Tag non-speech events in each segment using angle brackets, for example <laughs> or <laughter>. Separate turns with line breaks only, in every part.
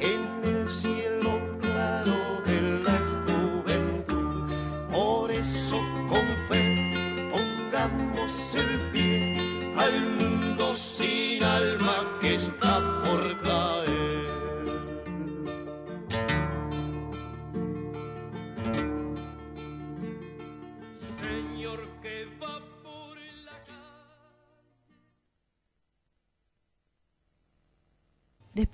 en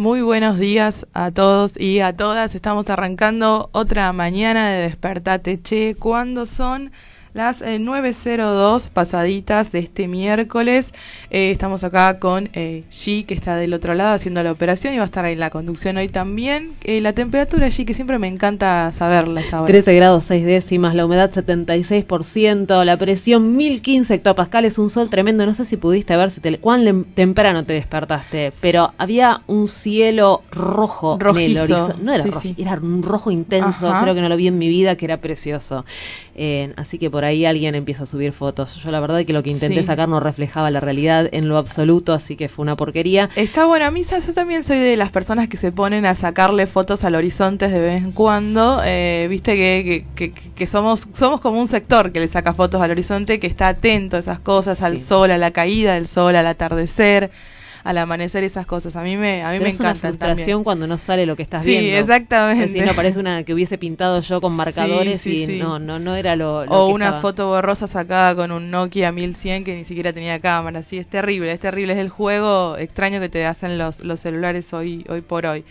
Muy buenos días a todos y a todas. Estamos arrancando otra mañana de Despertate Che. ¿Cuándo son? Las eh, 9.02 pasaditas de este miércoles. Eh, estamos acá con eh, G, que está del otro lado haciendo la operación y va a estar ahí en la conducción hoy también. Eh, la temperatura, G, que siempre me encanta saberla esta hora.
13 grados 6 décimas, la humedad 76%, la presión 1015 hectopascales, un sol tremendo. No sé si pudiste ver si te, cuán temprano te despertaste, pero había un cielo rojo en el
Rojizo,
horizonte. No era
sí,
rojo,
sí.
era un rojo intenso,
Ajá.
creo que no lo vi en mi vida, que era precioso. Eh, así que por ahí alguien empieza a subir fotos. Yo la verdad que lo que intenté
Sí.
sacar no reflejaba la realidad en lo absoluto, así que fue una porquería.
Está bueno, a mí yo también soy de las personas que se ponen a sacarle fotos al horizonte de vez en cuando. Eh, Viste que, que, que- que somos, somos como un sector que le saca fotos al horizonte, que está atento a esas cosas, al sol, a la caída del sol, al atardecer, al amanecer, esas cosas. A mí me, a mí
Pero
me
es una frustración
también.
cuando no sale lo que estás
Sí,
viendo.
exactamente.
Es decir, no parece una que hubiese pintado yo con
Sí,
marcadores
sí,
y
sí.
no, no, no era lo, lo
O
que
una
estaba.
foto borrosa sacada con un Nokia 1100 que ni siquiera tenía cámara. Sí, es terrible, es terrible. Es el juego extraño que te hacen los, los celulares hoy, hoy por hoy.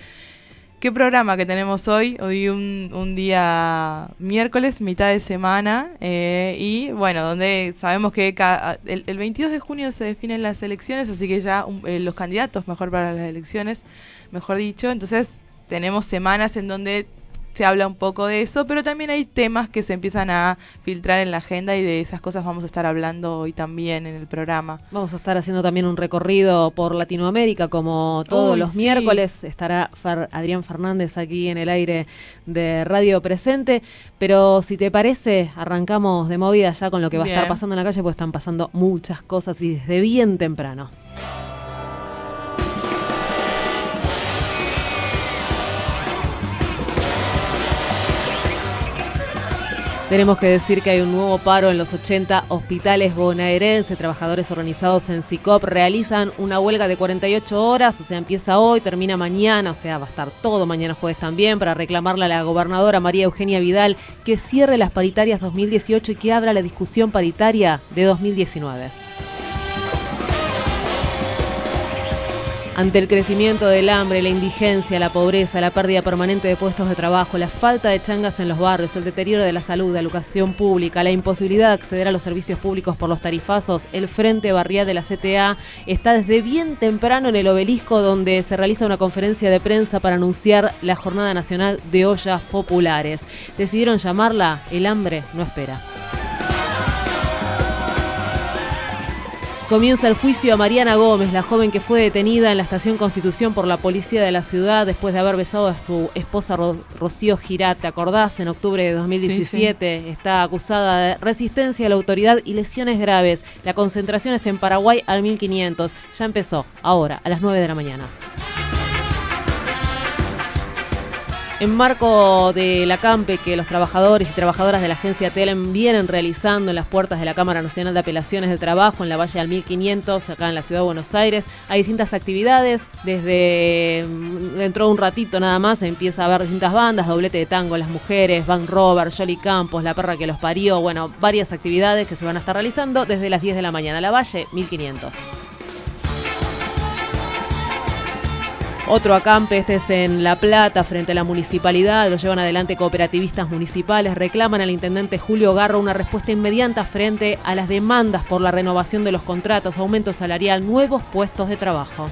¿Qué programa que tenemos hoy? Hoy un, un día miércoles, mitad de semana, eh, y bueno, donde sabemos que ca- el, el 22 de junio se definen las elecciones, así que ya un- eh, los candidatos mejor para las elecciones, mejor dicho, entonces tenemos semanas en donde se habla un poco de eso, pero también hay temas que se empiezan a filtrar en la agenda y de esas cosas vamos a estar hablando hoy también en el programa.
Vamos a estar haciendo también un recorrido por Latinoamérica, como todos
Uy,
los
sí.
miércoles. Estará Fer- Adrián Fernández aquí en el aire de Radio Presente. Pero si te parece, arrancamos de movida ya con lo que va a estar pasando en la calle, pues están pasando muchas cosas y desde bien temprano. Tenemos que decir que hay un nuevo paro en los 80 hospitales bonaerenses. Trabajadores organizados en SICOP realizan una huelga de 48 horas, o sea, empieza hoy, termina mañana, o sea, va a estar todo mañana jueves también, para reclamarle a la gobernadora María Eugenia Vidal que cierre las paritarias 2018 y que abra la discusión paritaria de 2019. Ante el crecimiento del hambre, la indigencia, la pobreza, la pérdida permanente de puestos de trabajo, la falta de changas en los barrios, el deterioro de la salud, la educación pública, la imposibilidad de acceder a los servicios públicos por los tarifazos, el Frente Barrial de la CTA está desde bien temprano en el obelisco donde se realiza una conferencia de prensa para anunciar la Jornada Nacional de Ollas Populares. Decidieron llamarla El hambre no espera. Comienza el juicio a Mariana Gómez, la joven que fue detenida en la estación Constitución por la policía de la ciudad después de haber besado a su esposa Ro- Rocío Girat. ¿Te acordás? En octubre de 2017 está acusada de resistencia a la autoridad y lesiones graves. La concentración es en Paraguay al 1500. Ya empezó, ahora, a las 9 de la mañana. En marco de la CAMPE que los trabajadores y trabajadoras de la agencia TELEM vienen realizando en las puertas de la Cámara Nacional de Apelaciones del Trabajo en la Valle al 1500, acá en la Ciudad de Buenos Aires, hay distintas actividades. Desde mm, dentro de un ratito nada más empieza a ver distintas bandas, doblete de tango, las mujeres, Van Robert, Jolly Campos, La perra que los parió, bueno, varias actividades que se van a estar realizando desde las 10 de la mañana. La Valle 1500. Otro acampe, este es en La Plata, frente a la municipalidad, lo llevan adelante cooperativistas municipales, reclaman al intendente Julio Garro una respuesta inmediata frente a las demandas por la renovación de los contratos, aumento salarial, nuevos puestos de trabajo.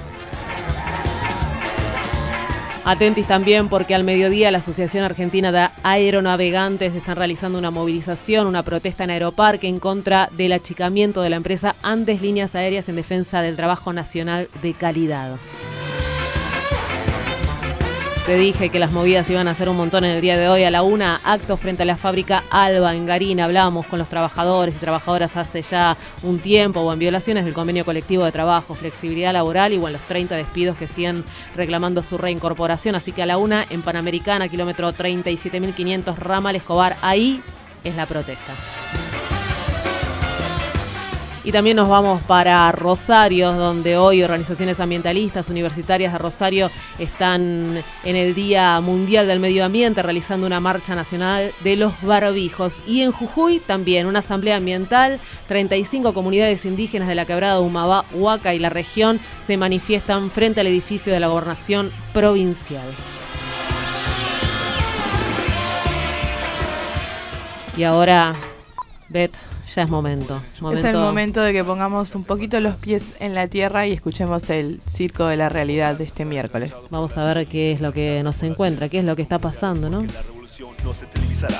Atentis también porque al mediodía la Asociación Argentina de Aeronavegantes están realizando una movilización, una protesta en Aeroparque en contra del achicamiento de la empresa Andes Líneas Aéreas en defensa del trabajo nacional de calidad. Te dije que las movidas iban a ser un montón en el día de hoy. A la una, acto frente a la fábrica Alba en Garín. Hablábamos con los trabajadores y trabajadoras hace ya un tiempo o en violaciones del convenio colectivo de trabajo, flexibilidad laboral y o en los 30 despidos que siguen reclamando su reincorporación. Así que a la una, en Panamericana, kilómetro 37.500, Ramal Escobar. Ahí es la protesta. Y también nos vamos para Rosario, donde hoy organizaciones ambientalistas universitarias de Rosario están en el Día Mundial del Medio Ambiente realizando una marcha nacional de los barbijos. Y en Jujuy también una asamblea ambiental, 35 comunidades indígenas de la quebrada de Humabá, Huaca y la región se manifiestan frente al edificio de la gobernación provincial. Y ahora, Beth, ya es momento,
Es el momento de que pongamos un poquito los pies en la tierra y escuchemos el circo de la realidad de este miércoles.
Vamos a ver qué es lo que nos encuentra, qué es lo que está pasando, ¿no?
La revolución no se televisará.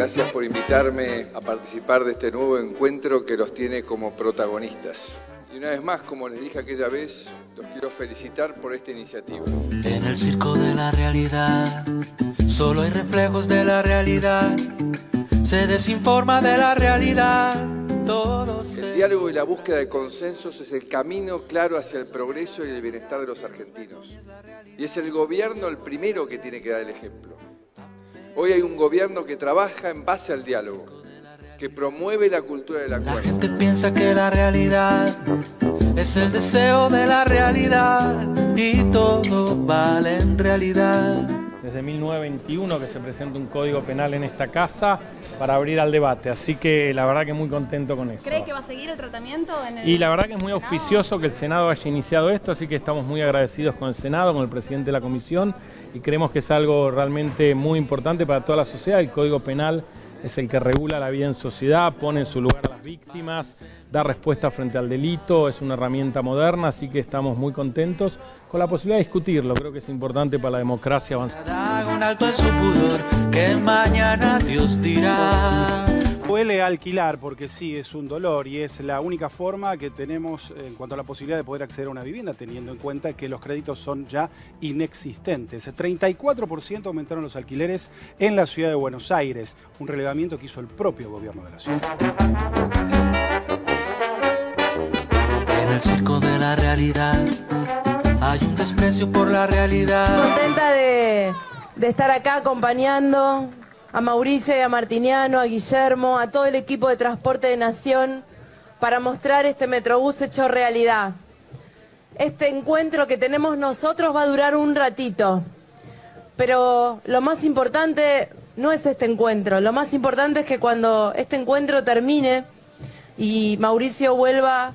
Gracias por invitarme a participar de este nuevo encuentro que los tiene como protagonistas. Y una vez más, como les dije aquella vez, los quiero felicitar por esta iniciativa.
En el circo de la realidad, solo hay reflejos de la realidad. Se desinforma de la realidad. Todo
El diálogo y la búsqueda de consensos es el camino claro hacia el progreso y el bienestar de los argentinos. Y es el gobierno el primero que tiene que dar el ejemplo. Hoy hay un gobierno que trabaja en base al diálogo, que promueve la cultura del
La
acuerdo.
gente piensa que la realidad es el deseo de la realidad y todo vale en realidad.
Desde 1921 que se presenta un código penal en esta casa para abrir al debate, así que la verdad que muy contento con eso.
¿Cree que va a seguir el tratamiento en el...
Y la verdad que es muy auspicioso que el Senado haya iniciado esto, así que estamos muy agradecidos con el Senado, con el presidente de la comisión y creemos que es algo realmente muy importante para toda la sociedad. El Código Penal es el que regula la vida en sociedad, pone en su lugar a las víctimas, da respuesta frente al delito, es una herramienta moderna, así que estamos muy contentos con la posibilidad de discutirlo. Creo que es importante para la democracia
dirá.
Duele alquilar porque sí, es un dolor y es la única forma que tenemos en cuanto a la posibilidad de poder acceder a una vivienda, teniendo en cuenta que los créditos son ya inexistentes. 34% aumentaron los alquileres en la ciudad de Buenos Aires, un relevamiento que hizo el propio gobierno de la ciudad.
En el circo de la realidad hay un desprecio por la realidad.
Contenta de, de estar acá acompañando a Mauricio y a Martiniano, a Guillermo, a todo el equipo de Transporte de Nación para mostrar este Metrobús hecho realidad. Este encuentro que tenemos nosotros va a durar un ratito, pero lo más importante no es este encuentro, lo más importante es que cuando este encuentro termine y Mauricio vuelva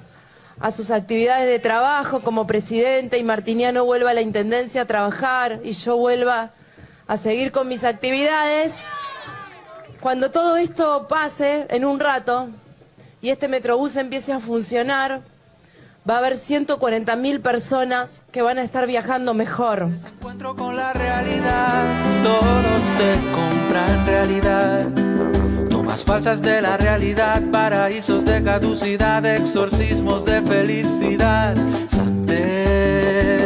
a sus actividades de trabajo como presidente y Martiniano vuelva a la Intendencia a trabajar y yo vuelva a seguir con mis actividades. Cuando todo esto pase en un rato y este Metrobús empiece a funcionar, va a haber 140 mil personas que van a estar viajando mejor.
Encuentro con la realidad, todo se compra en realidad. Tomas falsas de la realidad, paraísos de caducidad, exorcismos de felicidad. Santera.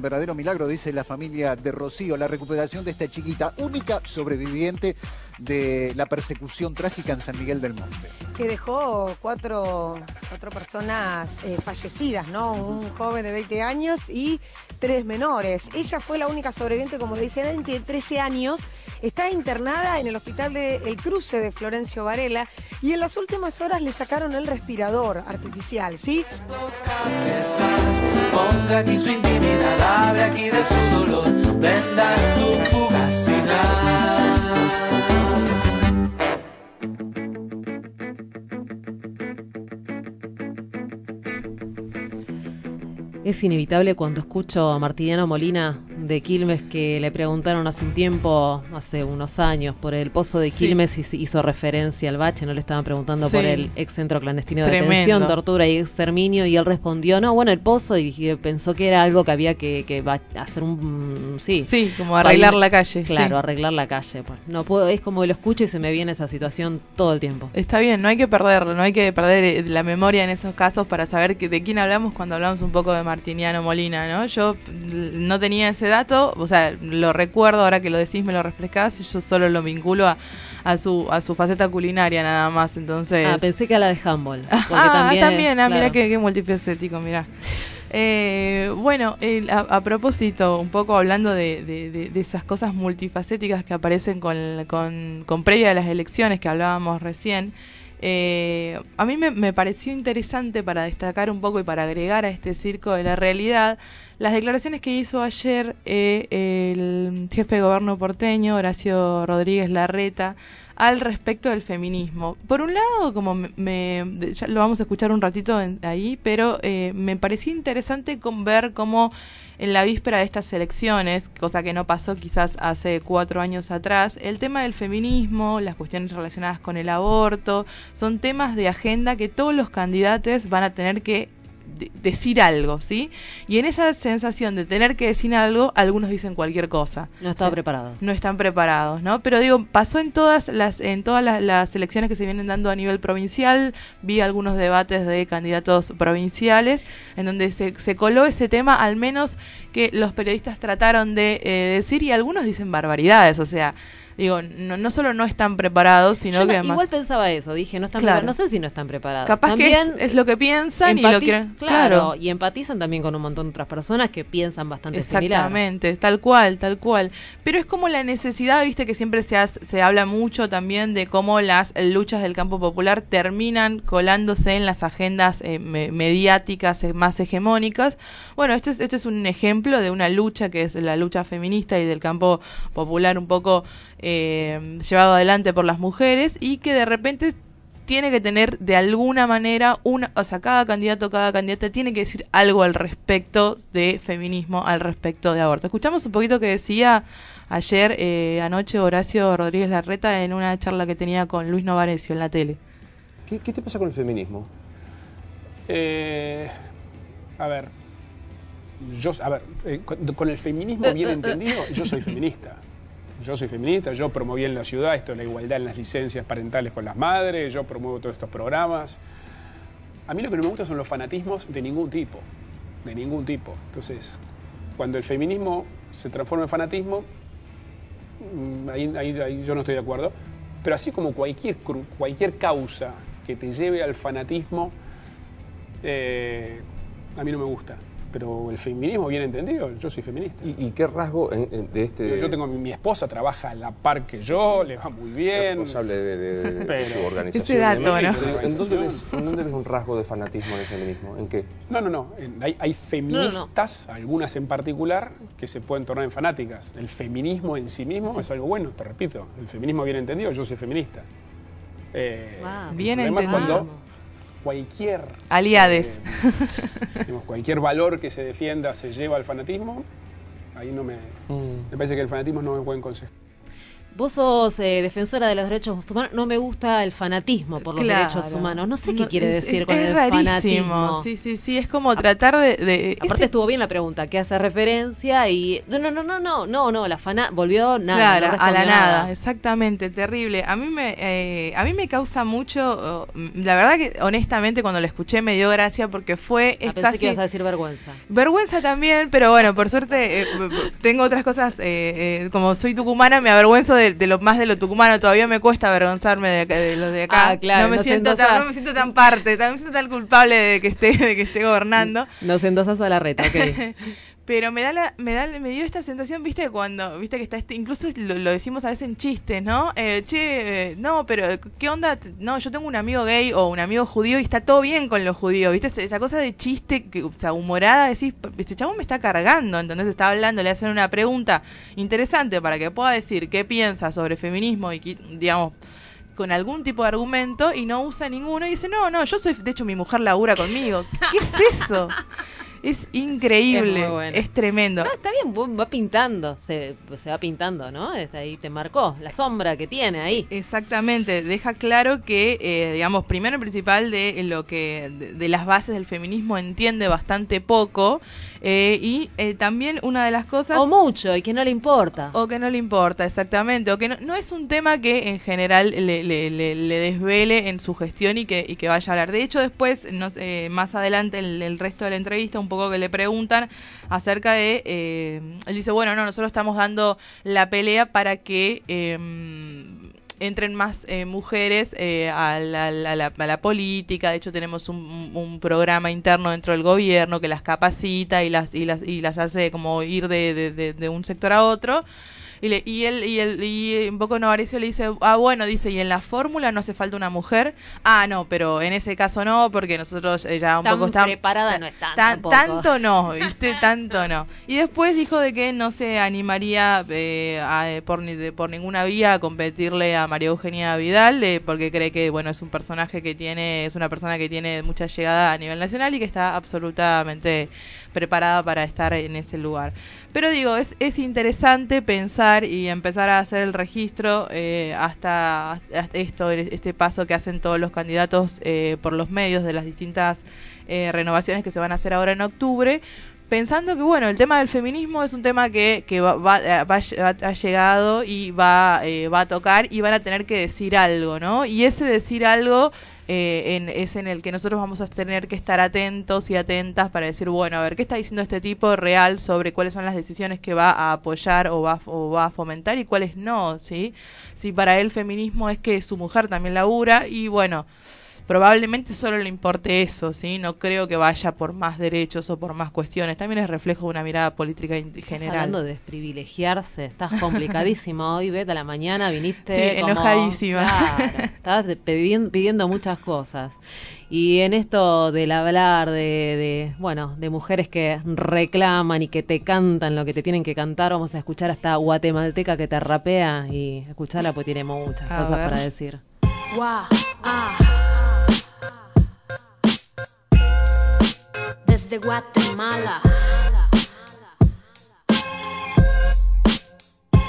Un verdadero milagro, dice la familia de Rocío, la recuperación de esta chiquita, única sobreviviente de la persecución trágica en San Miguel del Monte.
que dejó cuatro, cuatro personas eh, fallecidas, ¿no? Un joven de 20 años y tres menores. Ella fue la única sobreviviente, como le dicen, antes, tiene 13 años. Está internada en el hospital de El Cruce de Florencio Varela y en las últimas horas le sacaron el respirador artificial, ¿sí?
Ponga aquí su intimidad, hable aquí de su dolor, venda su fugacidad.
Es inevitable cuando escucho a Martiniano Molina de Quilmes que le preguntaron hace un tiempo, hace unos años, por el pozo de
Sí.
Quilmes y hizo referencia al bache, no le estaban preguntando
Sí.
por el ex centro clandestino de
Tremendo.
detención, tortura y exterminio y él respondió, no, bueno, el pozo y pensó que era algo que había que, hacer un... Sí,
Sí, como arreglar la calle,
Claro,
sí.
arreglar la calle. Pues. No puedo, es como lo escucho y se me viene esa situación todo el tiempo.
Está bien, no hay que perderlo, no hay que perder eh, la memoria en esos casos para saber que, de quién hablamos cuando hablamos un poco de Martiniano Molina, ¿no? Yo l- no tenía ese o sea, lo recuerdo, ahora que lo decís me lo refrescás, y yo solo lo vinculo a, a su a su faceta culinaria nada más, entonces...
Ah, pensé que a la de handball. <laughs> porque
Ah, también, ah,
claro.
mira qué, qué multifacético, mira. Eh, bueno, el- a, a propósito, un poco hablando de, de- de- de esas cosas multifacéticas que aparecen con, con, con previa a las elecciones que hablábamos recién, eh, a mí me, me pareció interesante para destacar un poco y para agregar a este circo de la realidad las declaraciones que hizo ayer eh, el jefe de gobierno porteño, Horacio Rodríguez Larreta, al respecto del feminismo. Por un lado, como me, me- ya lo vamos a escuchar un ratito ahí, pero eh, me pareció interesante con ver cómo en la víspera de estas elecciones, cosa que no pasó quizás hace cuatro años atrás, el tema del feminismo, las cuestiones relacionadas con el aborto, son temas de agenda que todos los candidatos van a tener que de- decir algo, ¿sí? Y en esa sensación de tener que decir algo, algunos dicen cualquier cosa.
No estaba
O sea,
preparado.
No están preparados, ¿no? Pero digo, pasó en todas las en todas las, las elecciones que se vienen dando a nivel provincial, vi algunos debates de candidatos provinciales en donde se, se coló ese tema, al menos que los periodistas trataron de eh, decir y algunos dicen barbaridades, o sea, digo, no, no solo no están preparados, sino
Yo no-
que además...
igual pensaba eso, dije, no están
Claro.
preparados. No sé si no están preparados.
Capaz que es- es lo que piensan y lo quieren-
Claro,
claro.
y empatizan también con un montón de otras personas que piensan bastante similar.
Exactamente, tal cual, tal cual. Pero es como la necesidad, viste, que siempre se, hace- se habla mucho también de cómo las luchas del campo popular terminan colándose en las agendas eh, me- mediáticas eh, más hegemónicas. Bueno, este es, este es un ejemplo de una lucha que es la lucha feminista y del campo popular un poco eh, llevado adelante por las mujeres y que de repente tiene que tener de alguna manera una, o sea, cada candidato, cada candidata tiene que decir algo al respecto de feminismo, al respecto de aborto. Escuchamos un poquito que decía ayer, eh, anoche, Horacio Rodríguez Larreta en una charla que tenía con Luis Novarecio en la tele.
¿Qué, qué te pasa con el feminismo?
Eh, a ver, yo, a ver, eh, con, con el feminismo
Eh,
bien
eh, eh.
entendido, yo soy feminista. Yo soy feminista, yo promoví en la ciudad esto de la igualdad en las licencias parentales con las madres, yo promuevo todos estos programas. A mí lo que no me gusta son los fanatismos de ningún tipo, de ningún tipo. Entonces, cuando el feminismo se transforma en fanatismo, mm, ahí, yo no estoy de acuerdo. Pero así como cualquier, cualquier causa que te lleve al fanatismo, eh, a mí no me gusta. Pero el feminismo bien entendido, yo soy feminista.
¿Y, y qué rasgo en- en- de este...
Yo tengo mi, mi esposa trabaja a la par que yo, le va muy bien.
responsable de, de- de
Pero-
su organización.
Ese dato. ¿no?
¿En dónde, ves, en dónde ves un rasgo de fanatismo en el feminismo? ¿En qué?
No, no, no. En- Hay, hay feministas, algunas en particular, que se pueden tornar en fanáticas. El feminismo en sí mismo es algo bueno, te repito. El feminismo bien entendido, yo soy feminista. Eh,
Wow.
Bien entendido.
cuando cualquier
Aliades.
eh, digamos, cualquier valor que se defienda se lleva al fanatismo, ahí no me. Me parece que el fanatismo no es buen consejo.
Vos sos eh, defensora de los derechos humanos. No me gusta el fanatismo por los
Claro.
derechos humanos. No sé qué
No,
quiere decir
es-
con
es
el
rarísimo.
fanatismo.
Sí, sí, sí, es como tratar de... de-
Aparte estuvo bien la pregunta, que hace referencia y... No, no, no, no, no, no, no, la fana volvió nada.
Claro,
no
a la nada, exactamente, terrible. A mí me, eh, a mí me causa mucho, oh, la verdad que honestamente cuando lo escuché me dio gracia porque fue
Ah,
es
pensé
casi
que ibas a decir vergüenza.
vergüenza también, pero bueno, por suerte eh, tengo otras cosas. eh, como soy tucumana, me avergüenzo de, de lo más de lo tucumano. Todavía me cuesta avergonzarme de, de los de acá.
Ah, claro,
no me siento tan, no me siento tan parte, tan, me siento tan culpable de que esté, de que esté gobernando.
Nos endosas a la reta, ok. <laughs>
Pero me da la, me da, me dio esta sensación, viste, cuando, viste que está este, incluso lo, lo decimos a veces en chistes, ¿no? Eh, che, eh, no, pero ¿qué onda? No, yo tengo un amigo gay o un amigo judío y está todo bien con los judíos, viste, esta, cosa de chiste, que, o sea, humorada, decís, este chabón me está cargando, entonces está hablando, le hacen una pregunta interesante para que pueda decir qué piensa sobre feminismo y, digamos, con algún tipo de argumento y no usa ninguno y dice, no, no, yo soy, de hecho mi mujer labura conmigo. ¿Qué es eso? <laughs> Es increíble,
Es
tremendo.
No, está bien, va pintando, se, se va pintando, ¿no? Está ahí te marcó la sombra que tiene ahí.
Exactamente, deja claro que, eh, digamos, primero y principal de lo que de, de las bases del feminismo entiende bastante poco eh, y eh, también una de las cosas
O mucho, y que no le importa.
o que no le importa, exactamente, o que no, no es un tema que en general le, le- le- le desvele en su gestión y que, y que vaya a hablar. De hecho, después, no sé, más adelante, el, el resto de la entrevista, un poco que le preguntan acerca de, eh, él dice, bueno, no, nosotros estamos dando la pelea para que... eh, entren más eh, mujeres eh, a, la, a la- a la- política. De hecho, tenemos un, un- programa interno dentro del gobierno que las capacita y las y las y las hace como ir de un sector a otro. Y, le- y él y él y un poco Novarecio le dice, ah bueno, dice, y en la fórmula no hace falta una mujer. Ah, no, pero en ese caso no, porque nosotros eh, ya un
Tan
poco estamos
preparada no
tan-
tampoco.
tanto no, <laughs> ¿viste? Tanto no. Y después dijo de que no se animaría eh, a- por, ni- de- por ninguna vía a competirle a María Eugenia Vidal, eh, porque cree que, bueno, es un personaje que tiene, es una persona que tiene mucha llegada a nivel nacional y que está absolutamente preparada para estar en ese lugar. Pero digo, es, es interesante pensar y empezar a hacer el registro eh, hasta, esto, este paso que hacen todos los candidatos eh, por los medios de las distintas eh, renovaciones que se van a hacer ahora en octubre, pensando que bueno, el tema del feminismo es un tema que, que va, va- eh, va- ha llegado y va, eh, va a tocar y van a tener que decir algo, ¿no? Y ese decir algo eh, en, es en el que nosotros vamos a tener que estar atentos y atentas para decir, bueno, a ver, ¿qué está diciendo este tipo real sobre cuáles son las decisiones que va a apoyar o va, o va a fomentar y cuáles no, ¿sí? Si para él feminismo es que su mujer también labura y bueno, probablemente solo le importe eso, ¿sí? No creo que vaya por más derechos o por más cuestiones. También es reflejo de una mirada política in-
Estás
general.
hablando de desprivilegiarse, estás complicadísimo hoy, Beta, a la mañana viniste
Sí,
como-
enojadísima.
Claro, estabas pidiendo, pidiendo muchas cosas. Y en esto del hablar de, de, bueno, de mujeres que reclaman y que te cantan lo que te tienen que cantar, vamos a escuchar hasta guatemalteca que te rapea y escucharla pues tiene muchas
A
cosas
ver.
para decir.
Guau, ah. Desde Guatemala.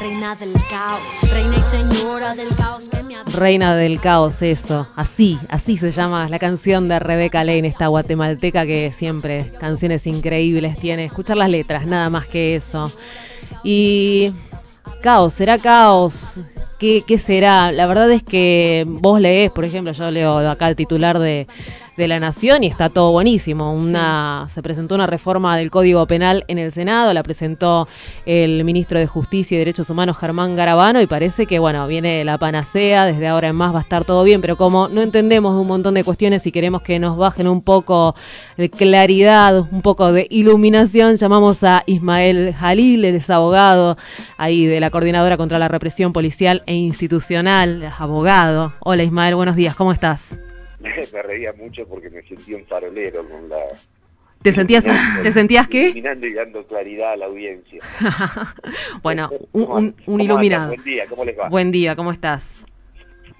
Reina del caos, reina y señora del caos que me.
Reina del caos, eso. Así, así se llama la canción de Rebeca Lane, esta guatemalteca que siempre canciones increíbles tiene. Escuchar las letras, nada más que eso. Y caos, será caos. ¿Qué, qué será? La verdad es que vos lees, por ejemplo, yo leo acá el titular de, de La Nación y está todo buenísimo. Una, Se presentó una reforma del Código Penal en el Senado, la presentó el ministro de Justicia y Derechos Humanos Germán Garabano y parece que, bueno, viene la panacea, desde ahora en más va a estar todo bien, pero como no entendemos un montón de cuestiones y queremos que nos bajen un poco de claridad, un poco de iluminación, llamamos a Ismael Jalil, es abogado ahí de la Coordinadora contra la Represión Policial e Institucional, abogado. Hola Ismael, buenos días, ¿cómo estás? <laughs>
me reía mucho porque me sentía un farolero con la...
¿Te sentías, ¿te sentías qué?
Iluminando y dando claridad a la audiencia. <laughs>
bueno, un, un, un iluminado.
Buen día, ¿cómo les va?
Buen día, ¿cómo estás?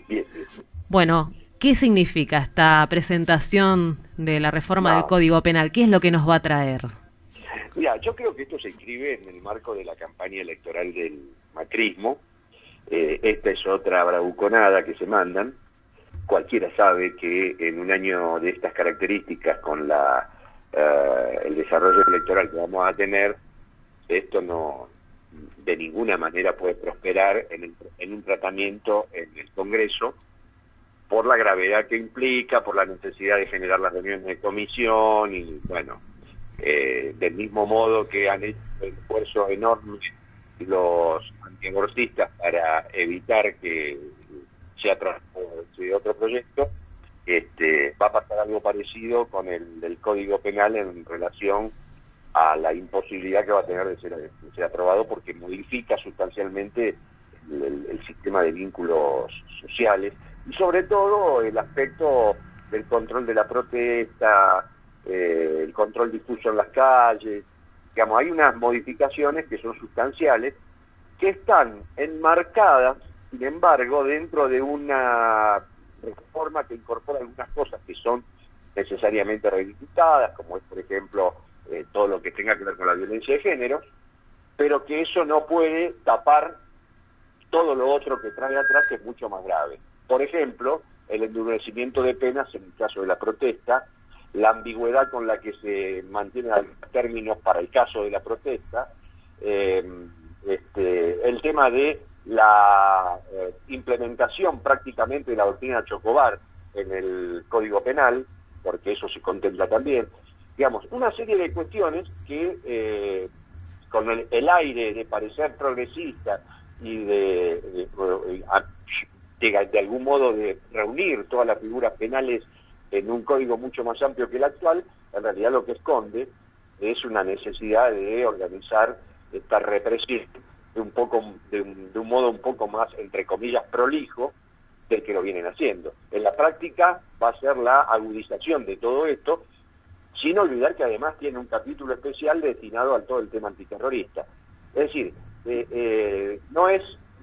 Bien, bien.
Bueno, ¿qué significa esta presentación de la reforma no. del Código Penal? ¿Qué es lo que nos va a traer?
Mira, yo creo que esto se inscribe en el marco de la campaña electoral del macrismo. Eh, esta es otra bravuconada que se mandan cualquiera sabe que en un año de estas características, con la, uh, el desarrollo electoral que vamos a tener, esto no de ninguna manera puede prosperar en, el, en un tratamiento en el Congreso por la gravedad que implica, por la necesidad de generar las reuniones de comisión y bueno, eh, del mismo modo que han hecho un esfuerzo enorme los antiabortistas para evitar que sea de otro proyecto, este, va a pasar algo parecido con el del Código Penal en relación a la imposibilidad que va a tener de ser, de aprobado porque modifica sustancialmente el, el, el, sistema de vínculos sociales y sobre todo el aspecto del control de la protesta, eh, el control difuso en las calles, digamos, hay unas modificaciones que son sustanciales que están enmarcadas sin embargo, dentro de una reforma que incorpora algunas cosas que son necesariamente reivindicadas, como es, por ejemplo, eh, todo lo que tenga que ver con la violencia de género, pero que eso no puede tapar todo lo otro que trae atrás, que es mucho más grave. Por ejemplo, el endurecimiento de penas en el caso de la protesta, la ambigüedad con la que se mantienen los términos para el caso de la protesta, eh, este, el tema de la eh, implementación prácticamente de la doctrina Chocobar en el Código Penal, porque eso se contempla también, digamos, una serie de cuestiones que eh, con el, aire de parecer progresista y de, de, algún modo de reunir todas las figuras penales en un código mucho más amplio que el actual, en realidad lo que esconde es una necesidad de organizar esta represión de un poco de un, de un, modo un poco más entre comillas prolijo del que lo vienen haciendo. En la práctica va a ser la agudización de todo esto, sin olvidar que además tiene un capítulo especial destinado a todo el tema antiterrorista. Es decir, eh, eh, no es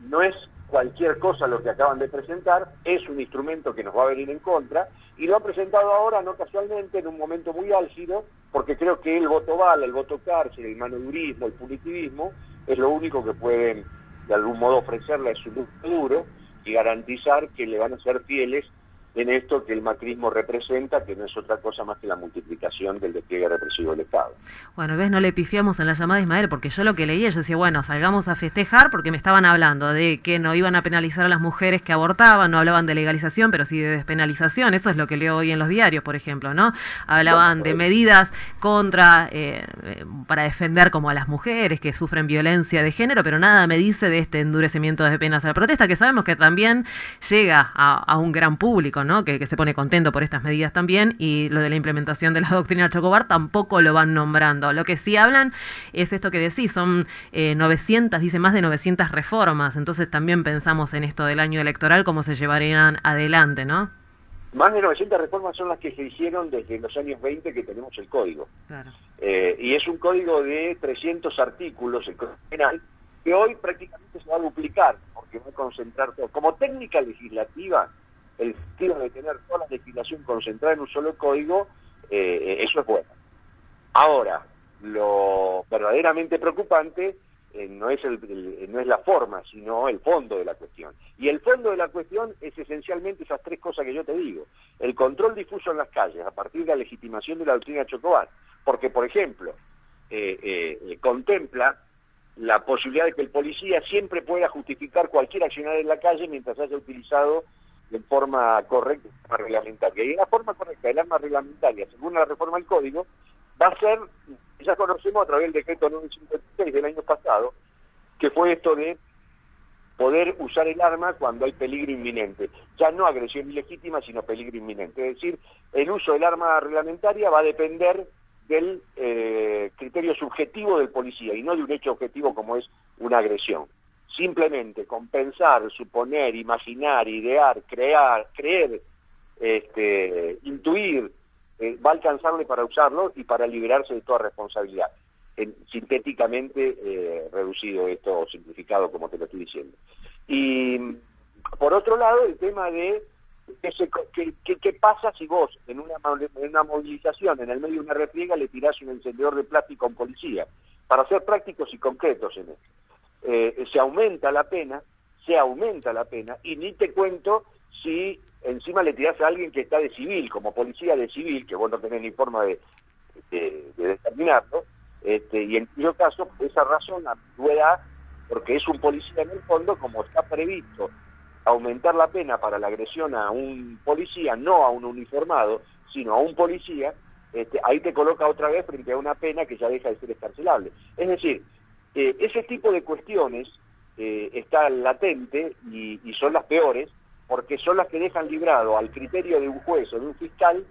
no es cualquier cosa lo que acaban de presentar, es un instrumento que nos va a venir en contra y lo han presentado ahora, no casualmente, en un momento muy álgido, porque creo que el voto bala, el voto cárcel, el manodurismo, el punitivismo, es lo único que pueden de algún modo ofrecerle a su duro y garantizar que le van a ser fieles en esto que el macrismo representa, que no es otra cosa más que la multiplicación del despliegue represivo del Estado.
Bueno, ves, no le pifiamos en la llamada Ismael, porque yo lo que leía, yo decía, bueno, salgamos a festejar, porque me estaban hablando de que no iban a penalizar a las mujeres que abortaban, no hablaban de legalización, pero sí de despenalización, eso es lo que leo hoy en los diarios, por ejemplo, ¿no? Hablaban de medidas contra, eh, eh, para defender como a las mujeres que sufren violencia de género, pero nada me dice de este endurecimiento de penas a la protesta, que sabemos que también llega a, a un gran público, ¿no? Que, que, se pone contento por estas medidas también, y lo de la implementación de la doctrina Chocobar tampoco lo van nombrando. Lo que sí hablan es esto que decís, son eh, 900, dice más de 900 reformas, entonces también pensamos en esto del año electoral, cómo se llevarían adelante, ¿no?
Más de 900 reformas son las que se hicieron desde los años 20 que tenemos el código.
Claro.
Eh, y es un código de 300 artículos, el código penal, que hoy prácticamente se va a duplicar, porque va a concentrar todo. Como técnica legislativa, el sentido de tener toda la legislación concentrada en un solo código, eh, eso es bueno. Ahora, lo verdaderamente preocupante eh, no, es el, el, no es la forma, sino el fondo de la cuestión. Y el fondo de la cuestión es esencialmente esas tres cosas que yo te digo. El control difuso en las calles a partir de la legitimación de la doctrina Chocobar. Porque, por ejemplo, eh, eh, contempla la posibilidad de que el policía siempre pueda justificar cualquier accionar en la calle mientras haya utilizado de forma correcta el arma reglamentaria. Y la forma correcta del arma reglamentaria, según la reforma del código, va a ser, ya conocemos a través del decreto 956 del año pasado, que fue esto de poder usar el arma cuando hay peligro inminente. Ya no agresión ilegítima, sino peligro inminente. Es decir, el uso del arma reglamentaria va a depender del eh, criterio subjetivo del policía y no de un hecho objetivo como es una agresión. Simplemente compensar, suponer, imaginar, idear, crear, creer, este, intuir, eh, va a alcanzarle para usarlo y para liberarse de toda responsabilidad. En, sintéticamente eh, reducido esto, simplificado, como te lo estoy diciendo. Y por otro lado, el tema de qué pasa si vos en una, en una movilización, en el medio de una refriega, le tirás un encendedor de plástico a un policía. Para ser prácticos y concretos en esto. Eh, se aumenta la pena, se aumenta la pena, y ni te cuento si encima le tirás a alguien que está de civil, como policía de civil, que vos no tenés ni forma de, de, de determinarlo, este, y en cuyo caso, por esa razón, pueda, porque es un policía en el fondo, como está previsto aumentar la pena para la agresión a un policía, no a un uniformado, sino a un policía, este, ahí te coloca otra vez frente a una pena que ya deja de ser escarcelable. Es decir, eh, ese tipo de cuestiones eh, está latente y, y son las peores, porque son las que dejan librado al criterio de un juez o de un fiscal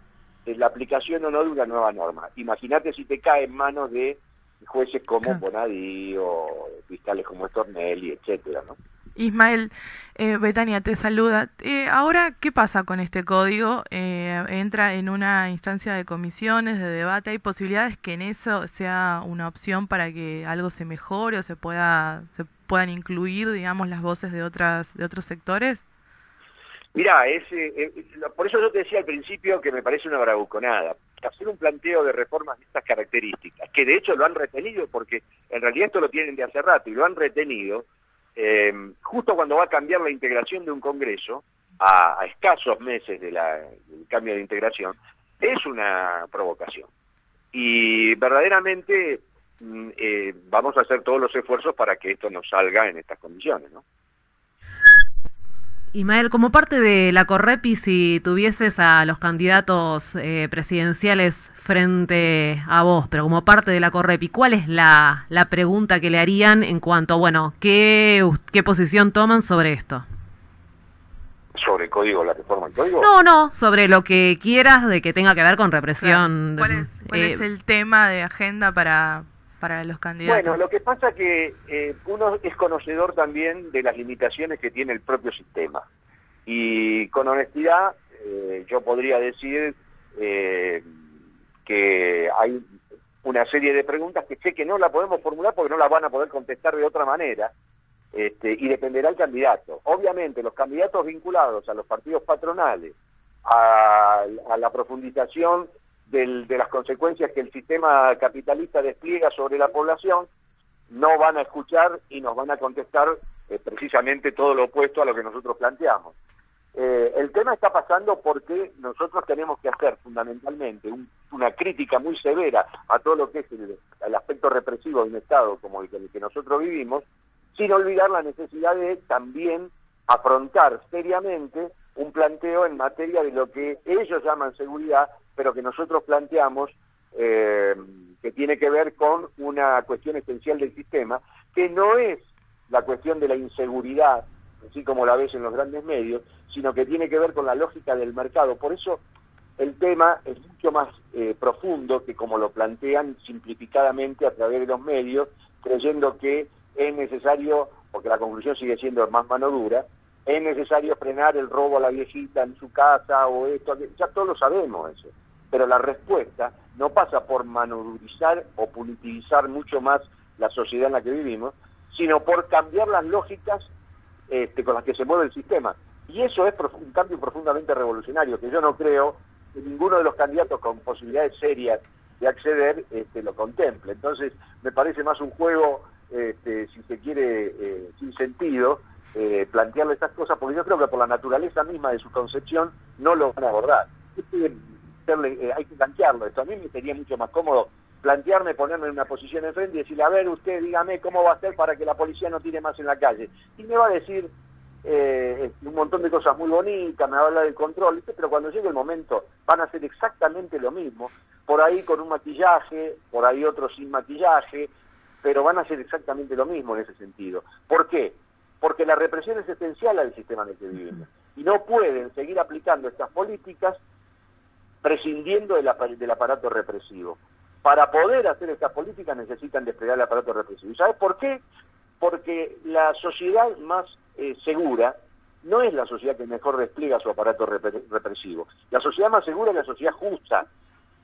la aplicación o no de una nueva norma. Imagínate si te cae en manos de jueces como Bonadí o fiscales como Stornelli, etcétera, ¿no?
Ismael, eh, Betania te saluda. Eh, ahora, ¿qué pasa con este código? Eh, entra en una instancia de comisiones, de debate. ¿Hay posibilidades que en eso sea una opción para que algo se mejore o se pueda se puedan incluir, digamos, las voces de otras de otros sectores?
Mira, es, eh, por eso yo te decía al principio que me parece una bravuconada. Hacer un planteo de reformas de estas características, que de hecho lo han retenido, porque en realidad esto lo tienen de hace rato y lo han retenido, eh, justo cuando va a cambiar la integración de un Congreso, a, a escasos meses de la, del cambio de integración, es una provocación. Y verdaderamente mm, eh, vamos a hacer todos los esfuerzos para que esto nos salga en estas condiciones, ¿no?
Ismael, como parte de la Correpi, si tuvieses a los candidatos eh, presidenciales frente a vos, pero como parte de la Correpi, ¿cuál es la, la pregunta que le harían en cuanto a, bueno, qué, qué posición toman sobre esto?
¿Sobre el código, la reforma del código?
No, no, sobre lo que quieras de que tenga que ver con represión.
Claro. ¿Cuál, es, cuál eh, es el tema de agenda para, para los candidatos?
Bueno, lo que pasa que eh, uno es conocedor también de las limitaciones que tiene el propio sistema. Y con honestidad, eh, yo podría decir eh, que hay una serie de preguntas que sé que no la podemos formular porque no las van a poder contestar de otra manera, este, y dependerá el candidato. Obviamente, los candidatos vinculados a los partidos patronales, a, a la profundización del, de las consecuencias que el sistema capitalista despliega sobre la población, no van a escuchar y nos van a contestar eh, precisamente todo lo opuesto a lo que nosotros planteamos. Eh, el tema está pasando porque nosotros tenemos que hacer fundamentalmente un- una crítica muy severa a todo lo que es el, aspecto represivo de un Estado como el que, el que nosotros vivimos, sin olvidar la necesidad de también afrontar seriamente un planteo en materia de lo que ellos llaman seguridad, pero que nosotros planteamos eh, que tiene que ver con una cuestión esencial del sistema, que no es la cuestión de la inseguridad, así como la ves en los grandes medios, sino que tiene que ver con la lógica del mercado. Por eso el tema es mucho más eh, profundo que como lo plantean simplificadamente a través de los medios, creyendo que es necesario, porque la conclusión sigue siendo más mano dura, es necesario frenar el robo a la viejita en su casa o esto, ya todos lo sabemos eso. Pero la respuesta no pasa por manodurizar o punitivizar mucho más la sociedad en la que vivimos, sino por cambiar las lógicas este, con las que se mueve el sistema. Y eso es un cambio profundamente revolucionario, que yo no creo que ninguno de los candidatos con posibilidades serias de acceder este, lo contemple. Entonces, me parece más un juego, este, si se quiere, eh, sin sentido, eh, plantearle estas cosas, porque yo creo que por la naturaleza misma de su concepción no lo van a abordar. Que eh, hay que plantearlo esto. A mí me sería mucho más cómodo plantearme, ponerme en una posición enfrente y decirle, a ver, usted dígame cómo va a hacer para que la policía no tire más en la calle. Y me va a decir eh, un montón de cosas muy bonitas, me va a hablar del control, pero cuando llegue el momento van a hacer exactamente lo mismo, por ahí con un maquillaje, por ahí otro sin maquillaje, pero van a hacer exactamente lo mismo en ese sentido. ¿Por qué? Porque la represión es esencial al sistema en el que vivimos. Y no pueden seguir aplicando estas políticas prescindiendo del, apa- del aparato represivo. Para poder hacer estas políticas necesitan desplegar el aparato represivo. ¿Y sabes por qué? Porque la sociedad más eh, segura no es la sociedad que mejor despliega su aparato repre- represivo. La sociedad más segura es la sociedad justa.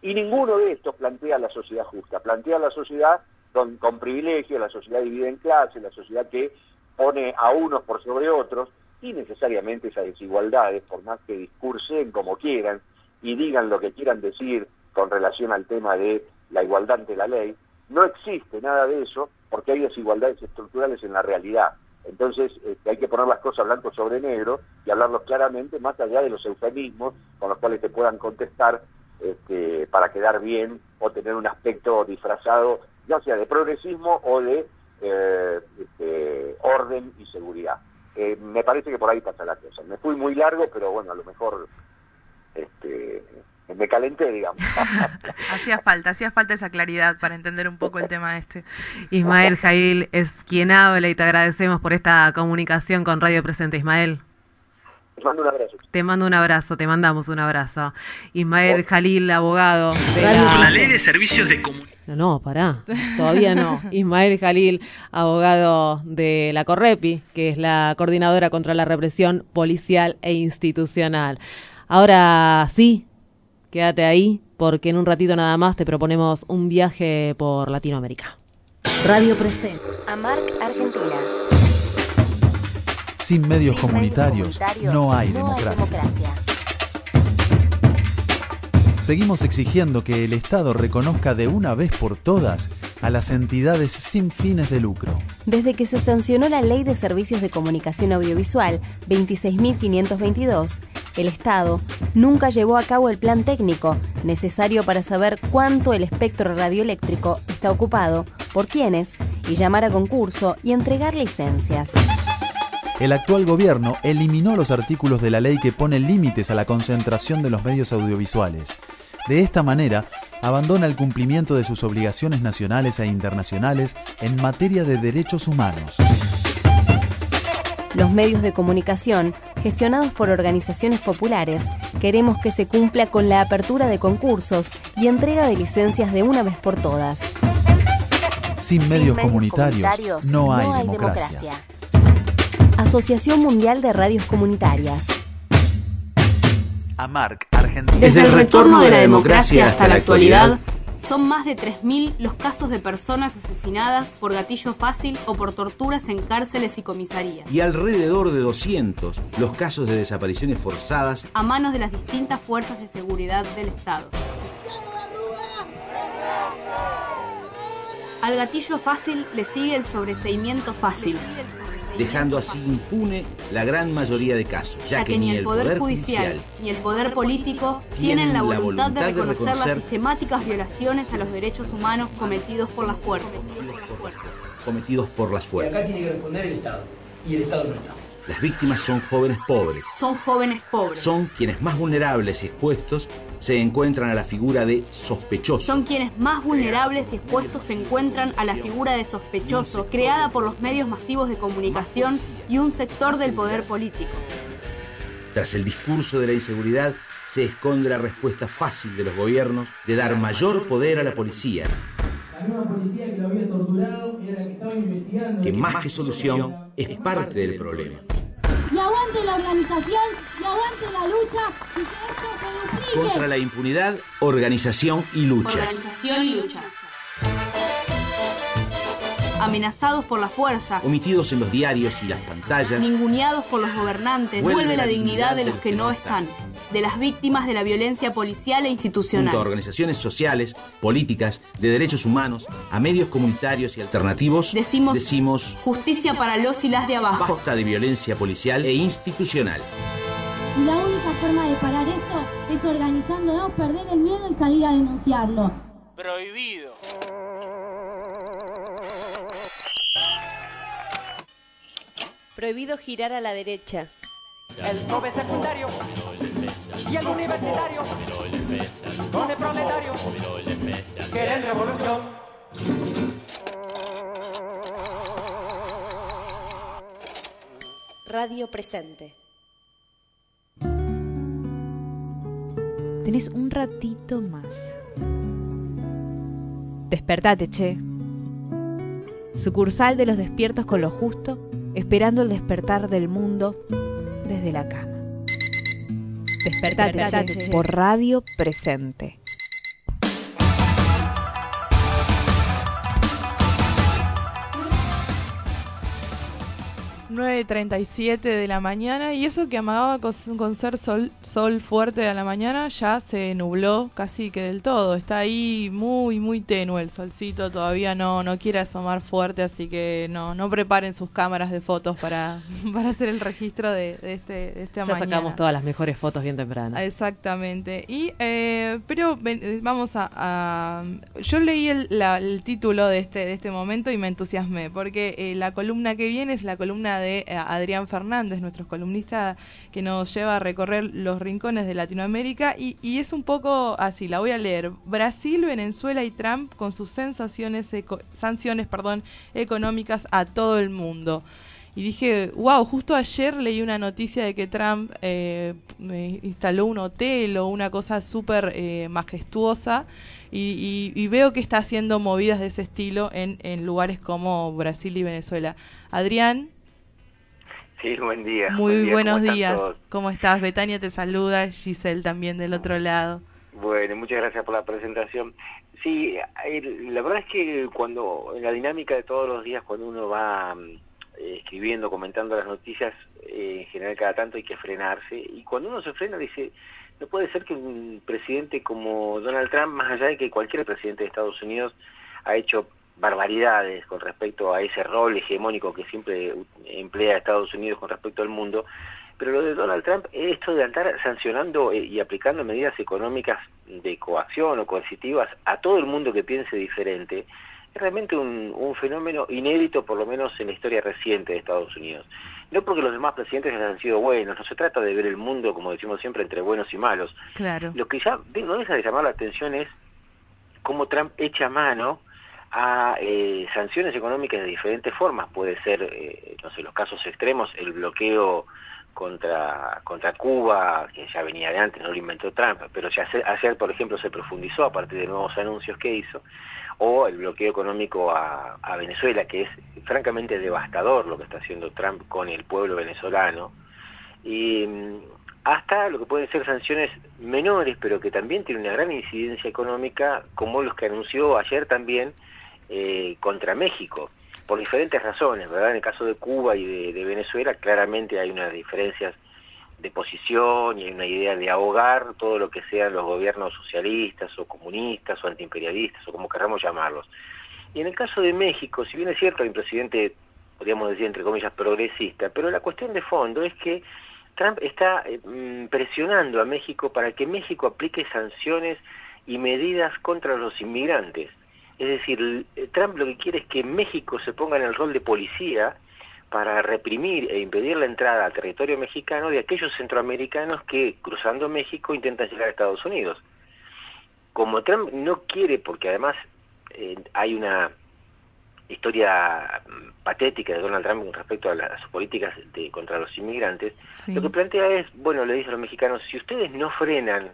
Y ninguno de estos plantea la sociedad justa. Plantea la sociedad con, con privilegios, la sociedad dividida en clases, la sociedad que pone a unos por sobre otros y necesariamente esas desigualdades, por más que discursen como quieran y digan lo que quieran decir con relación al tema de la igualdad ante la ley, no existe nada de eso porque hay desigualdades estructurales en la realidad. Entonces este, hay que poner las cosas blanco sobre negro y hablarlos claramente más allá de los eufemismos con los cuales te puedan contestar este, para quedar bien o tener un aspecto disfrazado, ya sea de progresismo o de eh, este, orden y seguridad. Eh, me parece que por ahí pasa la cosa. Me fui muy largo, pero bueno, a lo mejor este, me calenté, digamos. <laughs>
Hacía falta, hacía falta esa claridad para entender un poco el tema este.
Ismael Jail es quien habla y te agradecemos por esta comunicación con Radio Presente, Ismael.
Les mando un abrazo.
Te mando un abrazo, te mandamos un abrazo. Ismael Jalil, abogado de
La
la...
ley de servicios de comunicación.
No, no, pará, todavía no. Ismael Jalil, abogado de la Correpi, que es la coordinadora contra la represión policial e institucional. Ahora sí, quédate ahí, porque en un ratito nada más te proponemos un viaje por Latinoamérica. Radio Presente.
AMARC Argentina.
Sin medios comunitarios
comunitarios
no hay
no hay
democracia.
democracia.
Seguimos exigiendo que el Estado reconozca de una vez por todas a las entidades sin fines de lucro.
Desde que se sancionó la Ley de Servicios de Comunicación Audiovisual 26.522, el Estado nunca llevó a cabo el plan técnico necesario para saber cuánto el espectro radioeléctrico está ocupado, por quiénes, y llamar a concurso y entregar licencias.
El actual gobierno eliminó los artículos de la ley que ponen límites a la concentración de los medios audiovisuales. De esta manera, abandona el cumplimiento de sus obligaciones nacionales e internacionales en materia de derechos humanos.
Los medios de comunicación, gestionados por organizaciones populares, queremos que se cumpla con la apertura de concursos y entrega de licencias de una vez por todas.
Sin, medios, comunitarios, no hay, democracia.
Asociación Mundial de Radios Comunitarias.
AMARC, Argentina.
Desde el retorno de la democracia hasta la actualidad, son más de 3.000 los casos de personas asesinadas por gatillo fácil o por torturas en cárceles y comisarías,
y alrededor de 200 los casos de desapariciones forzadas
a manos de las distintas fuerzas de seguridad del Estado. Al gatillo fácil le sigue el sobreseimiento fácil.
Dejando así impune la gran mayoría de casos,
ya, que, ni el Poder, Judicial ni el Poder Político tienen la voluntad, de, reconocer las sistemáticas violaciones a los derechos humanos cometidos por las fuerzas.
cometidos por las
Y
fuerzas.
acá tiene que responder el Estado. Y el Estado no está.
Las víctimas son jóvenes pobres.
Son jóvenes pobres.
Son quienes más vulnerables y expuestos se encuentran a la figura de sospechoso.
Son quienes más vulnerables y expuestos se encuentran a la figura de sospechoso, creada por los medios masivos de comunicación y un sector del poder político.
Tras el discurso de la inseguridad se esconde la respuesta fácil de los gobiernos de dar mayor poder a la policía,
La misma policía que lo había torturado era la que estaba investigando.
que más que solución es parte del problema.
Y aguante la organización y aguante la lucha y que esto se duplique.
Contra la impunidad, organización y lucha.
Organización y lucha. Amenazados por la fuerza,
Omitidos en los diarios y las pantallas,
ninguneados por los gobernantes, vuelve la dignidad de los que no están, de las víctimas de la violencia policial e
junto a
institucional.
organizaciones sociales, políticas, de derechos humanos, a medios comunitarios y alternativos,
Decimos-
decimos
Justicia para los y las de abajo.
basta de violencia policial e institucional.
La única forma de parar esto es organizándonos, perder el miedo y salir a denunciarlo.
Prohibido.
Prohibido girar a la derecha.
El joven secundario y el universitario con el proletario quieren revolución.
Radio presente.
Tenés un ratito más. Despertate, che. Sucursal de los despiertos con lo justo, esperando el despertar del mundo desde la cama. Despertate,
Despertate,
che, por radio presente.
9.37 de la mañana y eso que amagaba con, con ser sol, sol fuerte a la mañana ya se nubló casi que del todo. Está ahí muy, muy tenue el solcito, todavía no, no quiere asomar fuerte, así que no, no preparen sus cámaras de fotos para, <laughs> para hacer el registro de, de este, de esta
Ya
mañana.
sacamos todas las mejores fotos bien temprano.
Exactamente. Y eh, pero ven- eh, vamos a, a- yo leí el, la- el título de este de este momento y me entusiasmé porque eh, la columna que viene es la columna de eh, Adrián Fernández, nuestro columnista que nos lleva a recorrer los rincones de Latinoamérica y, es un poco así. La voy a leer. Brasil, Venezuela y Trump con sus sensaciones sanciones, perdón, económicas a todo el mundo. Y dije, wow, justo ayer leí una noticia de que Trump eh, me instaló un hotel o una cosa súper eh, majestuosa y, veo que está haciendo movidas de ese estilo en lugares como Brasil y Venezuela. Adrián,
Sí, buen día.
muy
Buen día,
buenos
¿cómo están
días.
todos?
¿Cómo estás? Betania te saluda, Giselle también del otro lado.
Bueno, muchas gracias por la presentación. Sí, el- la verdad es que cuando, en la dinámica de todos los días, cuando uno va mm, eh, escribiendo, comentando las noticias, eh, en general cada tanto hay que frenarse. Y cuando uno se frena dice, no puede ser que un presidente como Donald Trump, más allá de que cualquier presidente de Estados Unidos ha hecho barbaridades con respecto a ese rol hegemónico que siempre emplea Estados Unidos con respecto al mundo, pero lo de Donald Trump es esto de andar sancionando eh, y aplicando medidas económicas de coacción o coercitivas a todo el mundo que piense diferente, es realmente un, un fenómeno inédito, por lo menos en la historia reciente de Estados Unidos. No porque los demás presidentes hayan sido buenos, no se trata de ver el mundo, como decimos siempre, entre buenos y malos.
Claro.
Lo que ya no deja de llamar la atención es cómo Trump echa mano a eh, sanciones económicas de diferentes formas. Puede ser, eh, no sé, los casos extremos, el bloqueo contra contra Cuba, que ya venía de antes, no lo inventó Trump, pero ya ayer, ayer, por ejemplo, se profundizó a partir de nuevos anuncios que hizo, o el bloqueo económico a, a Venezuela, que es francamente devastador lo que está haciendo Trump con el pueblo venezolano, y mm, hasta lo que pueden ser sanciones menores, pero que también tienen una gran incidencia económica, como los que anunció ayer también eh, contra México, por diferentes razones, ¿verdad? En el caso de Cuba y de, Venezuela, claramente hay unas diferencias de posición y hay una idea de ahogar todo lo que sean los gobiernos socialistas o comunistas o antiimperialistas o como queramos llamarlos. Y en el caso de México, si bien es cierto, hay un presidente, podríamos decir entre comillas, progresista, pero la cuestión de fondo es que Trump está eh, mm, presionando a México para que México aplique sanciones y medidas contra los inmigrantes. Es decir, eh, Trump lo que quiere es que México se ponga en el rol de policía para reprimir e impedir la entrada al territorio mexicano de aquellos centroamericanos que, cruzando México, intentan llegar a Estados Unidos. Como Trump no quiere, porque además eh, hay una historia mm, patética de Donald Trump con respecto a las políticas de, contra los inmigrantes, lo que plantea es, bueno, le dice a los mexicanos, si ustedes no frenan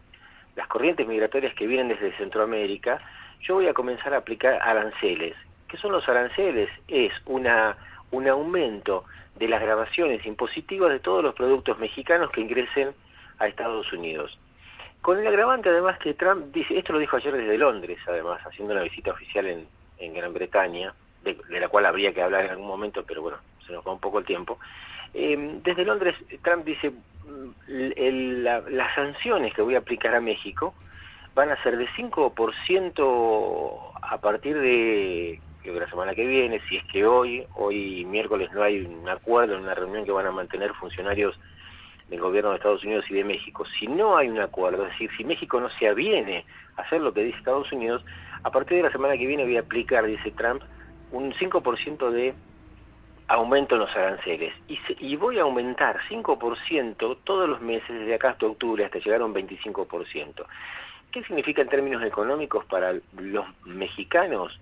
las corrientes migratorias que vienen desde Centroamérica, yo voy a comenzar a aplicar aranceles. ¿Qué son los aranceles? Es una un aumento de las grabaciones impositivas de todos los productos mexicanos que ingresen a Estados Unidos. Con el agravante además que Trump dice, esto lo dijo ayer desde Londres además, haciendo una visita oficial en, en Gran Bretaña, de, la cual habría que hablar en algún momento, pero bueno, se nos va un poco el tiempo. Eh, desde Londres Trump dice, mm, las sanciones que voy a aplicar a México van a ser de 5% a partir de la semana que viene, si es que hoy, hoy miércoles no hay un acuerdo en una reunión que van a mantener funcionarios del gobierno de Estados Unidos y de México, si no hay un acuerdo, es decir, si México no se aviene a hacer lo que dice Estados Unidos, a partir de la semana que viene voy a aplicar, dice Trump, un 5% de aumento en los aranceles y, y voy a aumentar 5% todos los meses desde acá hasta octubre hasta llegar a un 25%. ¿Qué significa en términos económicos para los mexicanos?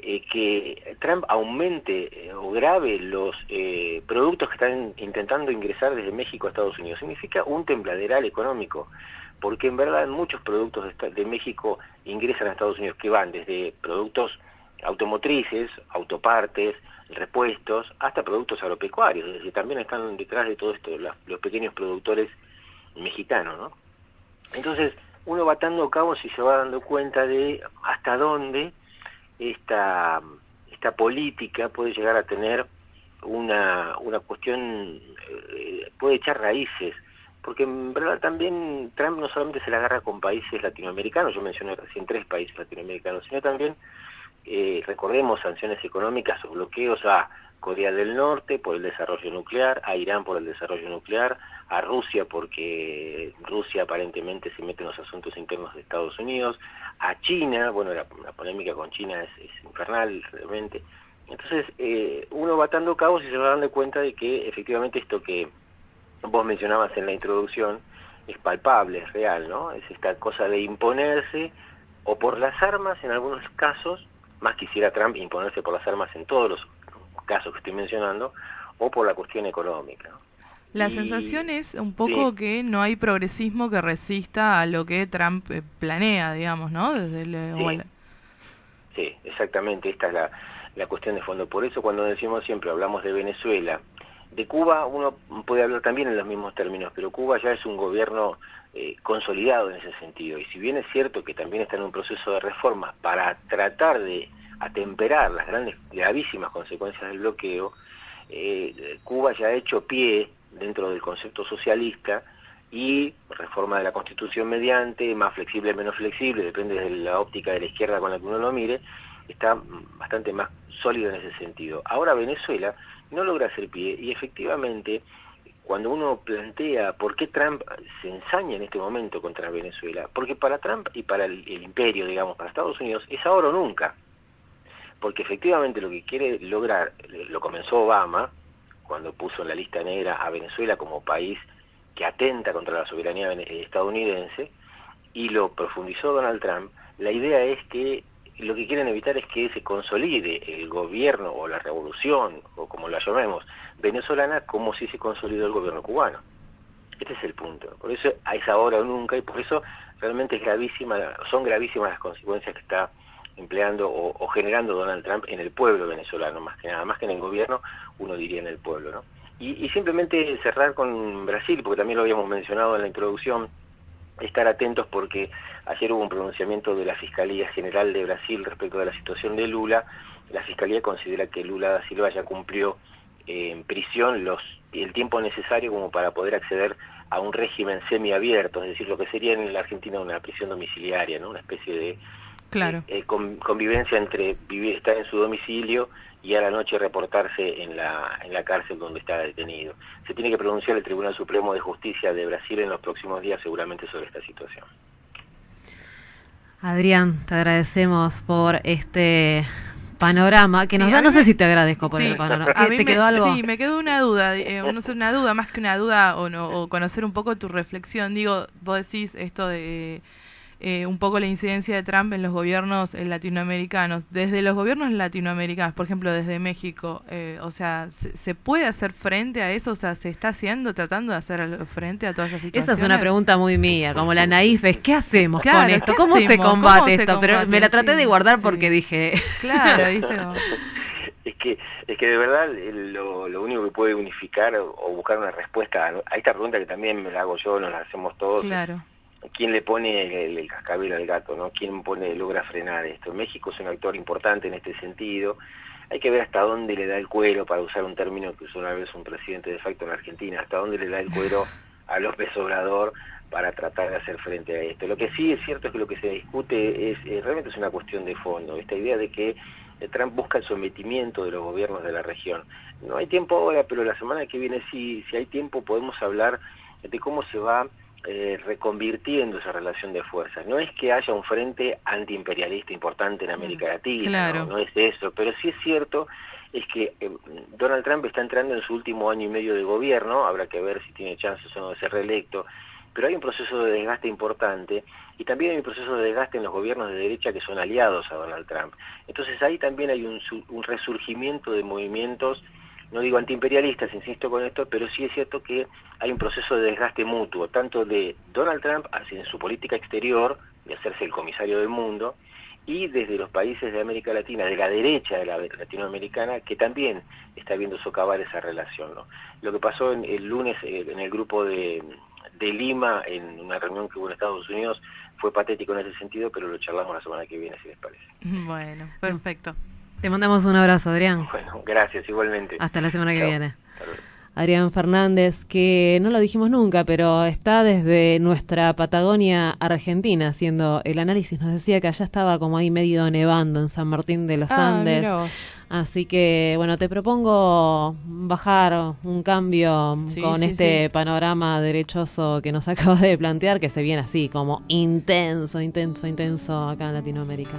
Eh, que Trump aumente eh, o grave los eh, productos que están intentando ingresar desde México a Estados Unidos. Significa un tembladeral económico, porque en verdad muchos productos de, de México ingresan a Estados Unidos que van desde productos automotrices, autopartes, repuestos, hasta productos agropecuarios. Es decir, también están detrás de todo esto los pequeños productores mexicanos, ¿no? Entonces, uno va atando cabos y se va dando cuenta de hasta dónde esta, esta política puede llegar a tener una, una cuestión, eh, puede echar raíces, porque en verdad también Trump no solamente se la agarra con países latinoamericanos, yo mencioné recién tres países latinoamericanos, sino también, eh, recordemos, sanciones económicas o bloqueos a Corea del Norte por el desarrollo nuclear, a Irán por el desarrollo nuclear, a Rusia porque Rusia aparentemente se mete en los asuntos internos de Estados Unidos, a China, bueno, la, polémica con China es, infernal realmente. Entonces, eh, uno va atando cabos y se va dando cuenta de que efectivamente esto que vos mencionabas en la introducción es palpable, es real, ¿no? Es esta cosa de imponerse o por las armas en algunos casos, más quisiera Trump imponerse por las armas en todos los casos que estoy mencionando, o por la cuestión económica.
La sensación es un poco que no hay progresismo que resista a lo que Trump eh, planea, digamos, ¿no? Desde
el, sí. exactamente, esta es la, la cuestión de fondo. Por eso cuando decimos siempre, hablamos de Venezuela, de Cuba uno puede hablar también en los mismos términos, pero Cuba ya es un gobierno eh, consolidado en ese sentido. Y si bien es cierto que también está en un proceso de reforma para tratar de atemperar las grandes, gravísimas consecuencias del bloqueo, eh, Cuba ya ha hecho pie dentro del concepto socialista y reforma de la Constitución mediante, más flexible, menos flexible, depende de la óptica de la izquierda con la que uno lo mire, está bastante más sólido en ese sentido. Ahora Venezuela no logra hacer pie y efectivamente cuando uno plantea por qué Trump se ensaña en este momento contra Venezuela, porque para Trump y para el, el imperio, digamos, para Estados Unidos, es ahora o nunca. Porque efectivamente lo que quiere lograr, lo comenzó Obama, cuando puso en la lista negra a Venezuela como país que atenta contra la soberanía estadounidense, y lo profundizó Donald Trump, la idea es que lo que quieren evitar es que se consolide el gobierno o la revolución, o como la llamemos, venezolana, como si se consolidó el gobierno cubano. Este es el punto. Por eso es ahora o nunca, y por eso realmente es gravísima, son gravísimas las consecuencias que está empleando o, generando Donald Trump en el pueblo venezolano, más que nada, más que en el gobierno, uno diría en el pueblo, ¿no? Y, simplemente cerrar con Brasil, porque también lo habíamos mencionado en la introducción, estar atentos porque ayer hubo un pronunciamiento de la Fiscalía General de Brasil respecto de la situación de Lula. La Fiscalía considera que Lula da Silva ya cumplió eh, en prisión los el tiempo necesario como para poder acceder a un régimen semiabierto, es decir, lo que sería en la Argentina una prisión domiciliaria, ¿no? una especie de
Claro.
eh, con- convivencia entre vivir, estar en su domicilio y a la noche reportarse en la, en la cárcel donde está detenido. Se tiene que pronunciar el Tribunal Supremo de Justicia de Brasil en los próximos días seguramente sobre esta situación.
Adrián, te agradecemos por este panorama que nos
Sí,
da. No sé
me-
si te agradezco por
Sí,
el panorama.
a
¿Qué,
mí
¿Te
me-
quedó algo?
Sí, me quedó una duda, eh, no sé, una duda, más que una duda o, no, o conocer un poco tu reflexión. Digo, vos decís esto de eh, un poco la incidencia de Trump en los gobiernos eh, latinoamericanos. Desde los gobiernos latinoamericanos, por ejemplo, desde México, eh, o sea, ¿se, se puede hacer frente a eso? O sea, ¿se está haciendo, tratando de hacer frente a todas esas situaciones?
Esa es una pregunta muy mía, como la naif es, ¿qué hacemos con
Claro,
esto?
¿qué
¿Cómo se
hacemos?
combate
¿Cómo se
esto? Pero
combate?
me la traté
Sí,
de guardar
sí.
porque dije... <laughs>
Claro, ¿viste? <laughs>
Es que, es que de verdad eh, lo, lo único que puede unificar o, o buscar una respuesta a, a esta pregunta que también me la hago yo, nos la hacemos todos,
Claro.
¿Quién le pone el, el cascabel al gato? no ¿Quién pone logra frenar esto? México es un actor importante en este sentido. Hay que ver hasta dónde le da el cuero, para usar un término que usó una vez un presidente de facto en Argentina, hasta dónde le da el cuero a López Obrador para tratar de hacer frente a esto. Lo que sí es cierto es que lo que se discute es realmente es una cuestión de fondo, esta idea de que eh, Trump busca el sometimiento de los gobiernos de la región. No hay tiempo ahora, pero la semana que viene sí, si hay tiempo podemos hablar de cómo se va eh, reconvirtiendo esa relación de fuerzas. No es que haya un frente antiimperialista importante en América Latina,
Claro.
no, no es eso, pero sí es cierto es que eh, Donald Trump está entrando en su último año y medio de gobierno, habrá que ver si tiene chances o no de ser reelecto, pero hay un proceso de desgaste importante y también hay un proceso de desgaste en los gobiernos de derecha que son aliados a Donald Trump. Entonces ahí también hay un, un resurgimiento de movimientos, no digo antiimperialistas, insisto con esto, pero sí es cierto que hay un proceso de desgaste mutuo, tanto de Donald Trump hacia en su política exterior, de hacerse el comisario del mundo, y desde los países de América Latina, de la derecha de la latinoamericana, que también está viendo socavar esa relación. ¿no? Lo que pasó en, el lunes eh, en el grupo de, de Lima, en una reunión que hubo en Estados Unidos, fue patético en ese sentido, pero lo charlamos la semana que viene, si les parece. <laughs>
Bueno, perfecto.
Te mandamos un abrazo, Adrián.
Bueno, gracias, igualmente.
Hasta la semana que
Chao.
viene. Adrián Fernández, que no lo dijimos nunca, pero está desde nuestra Patagonia Argentina haciendo el análisis. Nos decía que allá estaba como ahí medio nevando en San Martín de los
Ah,
Andes. Así que, bueno, te propongo bajar un cambio
Sí,
con
sí,
este
sí.
panorama derechoso que nos <laughs> acabas de plantear, que se viene así, como intenso, intenso, intenso acá en Latinoamérica.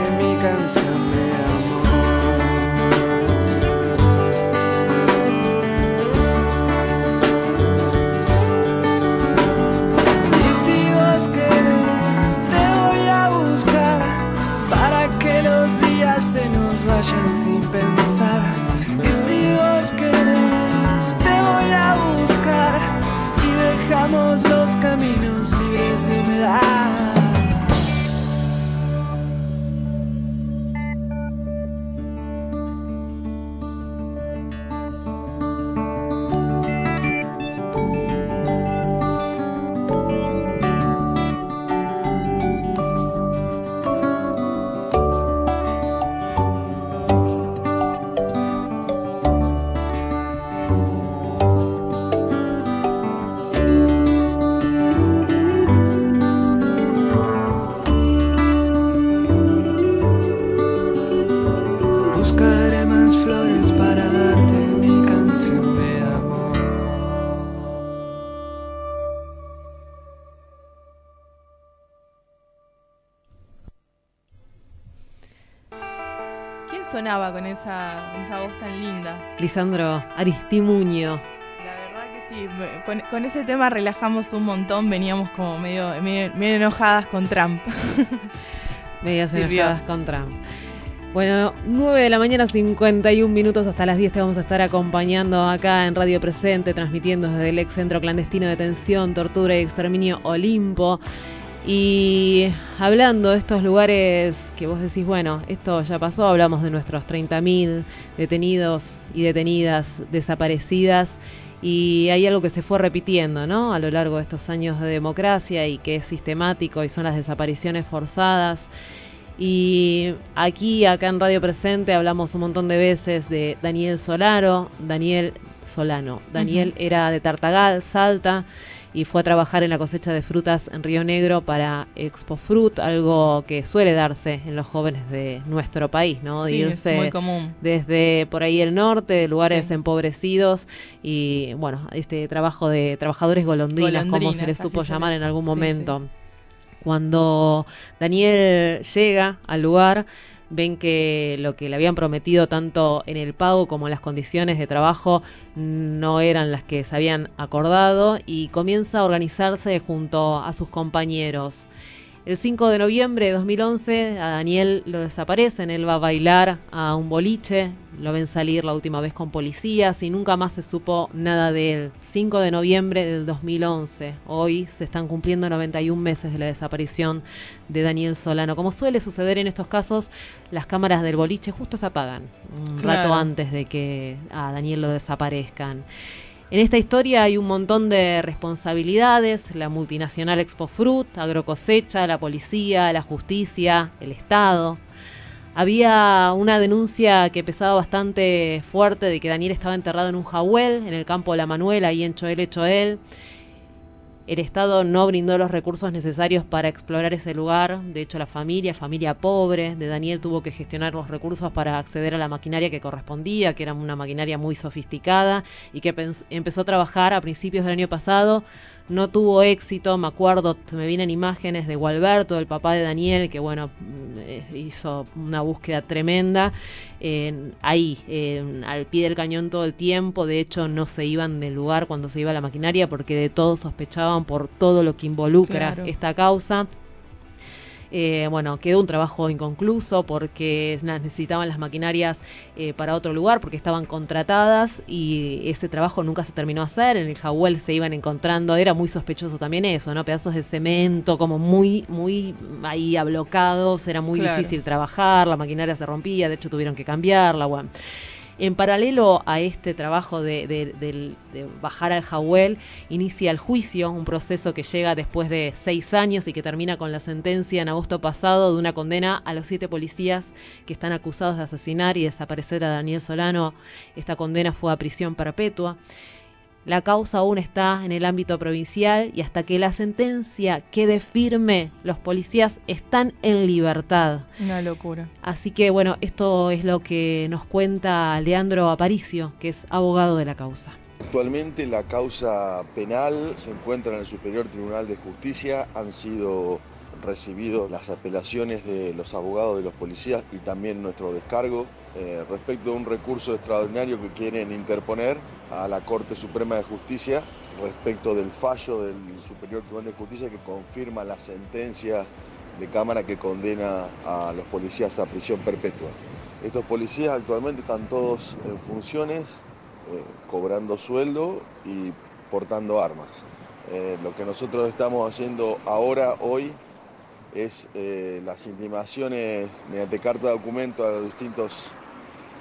sin pensar. Y si vos querés, te voy a buscar y dejamos
esa, esa voz tan linda.
Lisandro Aristimuño.
La verdad que sí, con, con ese tema relajamos un montón, veníamos como medio, medio, medio enojadas con Trump. <laughs>
Medias
Sirvió.
enojadas con Trump. Bueno, 9 de la mañana, 51 minutos hasta las 10 te vamos a estar acompañando acá en Radio Presente, transmitiendo desde el ex centro clandestino de detención, tortura y exterminio Olimpo. Y hablando de estos lugares que vos decís, bueno, esto ya pasó, hablamos de nuestros 30.000 detenidos y detenidas desaparecidas. Y hay algo que se fue repitiendo, ¿no? A lo largo de estos años de democracia y que es sistemático y son las desapariciones forzadas. Y aquí, acá en Radio Presente, hablamos un montón de veces de Daniel Solaro, Daniel Solano. Daniel era de Tartagal, Salta, y fue a trabajar en la cosecha de frutas en Río Negro para Expo Fruit, algo que suele darse en los jóvenes de nuestro país, ¿no? De
Sí, es
irse
muy común.
desde por ahí el norte, de lugares
Sí.
empobrecidos y bueno, este trabajo de trabajadores golondrinas, como se
Golondrinas,
les supo llamar en algún
sí,
momento. Cuando Daniel llega al lugar, ven que lo que le habían prometido tanto en el pago como en las condiciones de trabajo no eran las que se habían acordado y comienza a organizarse junto a sus compañeros. El 5 de noviembre de 2011 a Daniel lo desaparecen, él va a bailar a un boliche, lo ven salir la última vez con policías y nunca más se supo nada de él. 5 de noviembre del 2011, hoy se están cumpliendo 91 meses de la desaparición de Daniel Solano. Como suele suceder en estos casos, las cámaras del boliche justo se apagan un
Claro.
rato antes de que a Daniel lo desaparezcan. En esta historia hay un montón de responsabilidades, la multinacional Expo Fruit, Agrocosecha, la policía, la justicia, el Estado. Había una denuncia que pesaba bastante fuerte de que Daniel estaba enterrado en un jahuel en el campo de La Manuela, ahí en Choel Choel. El Estado no brindó los recursos necesarios para explorar ese lugar. De hecho, la familia, familia pobre de Daniel, tuvo que gestionar los recursos para acceder a la maquinaria que correspondía, que era una maquinaria muy sofisticada y que empezó a trabajar a principios del año pasado. No tuvo éxito, me acuerdo, me vienen imágenes de Gualberto, el papá de Daniel, que bueno, eh, hizo una búsqueda tremenda en- ahí, en- al pie del cañón todo el tiempo. De hecho, no se iban del lugar cuando se iba la maquinaria porque de todo sospechaban por todo lo que involucra
Claro.
esta causa. Eh, bueno, quedó un trabajo inconcluso porque necesitaban las maquinarias eh, para otro lugar porque estaban contratadas y ese trabajo nunca se terminó a hacer. En el Jahuel se iban encontrando, era muy sospechoso también eso, ¿no? Pedazos de cemento como muy, muy ahí ablocados, era muy
Claro.
difícil trabajar, la maquinaria se rompía, de hecho tuvieron que cambiarla, bueno. En paralelo a este trabajo de, bajar al Jahuel, inicia el juicio, un proceso que llega después de seis años y que termina con la sentencia en agosto pasado de una condena a los siete policías que están acusados de asesinar y desaparecer a Daniel Solano. Esta condena fue a prisión perpetua. La causa aún está en el ámbito provincial y hasta que la sentencia quede firme, los policías están en libertad.
Una locura.
Así que bueno, esto es lo que nos cuenta Leandro Aparicio, que es abogado de la causa.
Actualmente la causa penal se encuentra en el Superior Tribunal de Justicia. Han sido recibidos las apelaciones de los abogados de los policías y también nuestro descargo eh, respecto a un recurso extraordinario que quieren interponer a la Corte Suprema de Justicia respecto del fallo del Superior Tribunal de Justicia que confirma la sentencia de Cámara que condena a los policías a prisión perpetua. Estos policías actualmente están todos en funciones, eh, cobrando sueldo y portando armas. Eh, lo que nosotros estamos haciendo ahora, hoy, es eh, las intimaciones mediante carta de documento a los distintos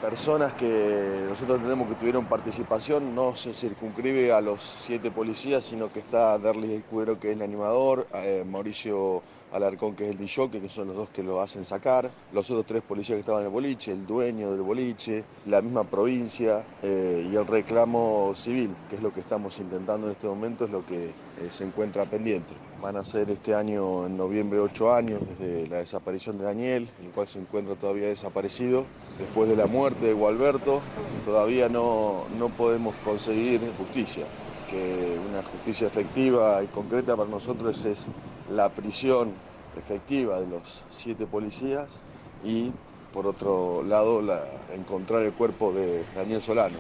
personas que nosotros tenemos que tuvieron participación, no se circunscribe a los siete policías, sino que está Derlis Escudero, que es el animador, eh, Mauricio Alarcón, que es el DJ, que son los dos que lo hacen sacar, los otros tres policías que estaban en el boliche, el dueño del boliche, la misma provincia eh, y el reclamo civil, que es lo que estamos intentando en este momento, es lo que eh, se encuentra pendiente. Van a ser este año, en noviembre, ocho años desde la desaparición de Daniel, el cual se encuentra todavía desaparecido. Después de la muerte de Gualberto, todavía no, no podemos conseguir justicia que una justicia efectiva y concreta para nosotros es la prisión efectiva de los siete policías y por otro lado, la, encontrar el cuerpo de Daniel Solano.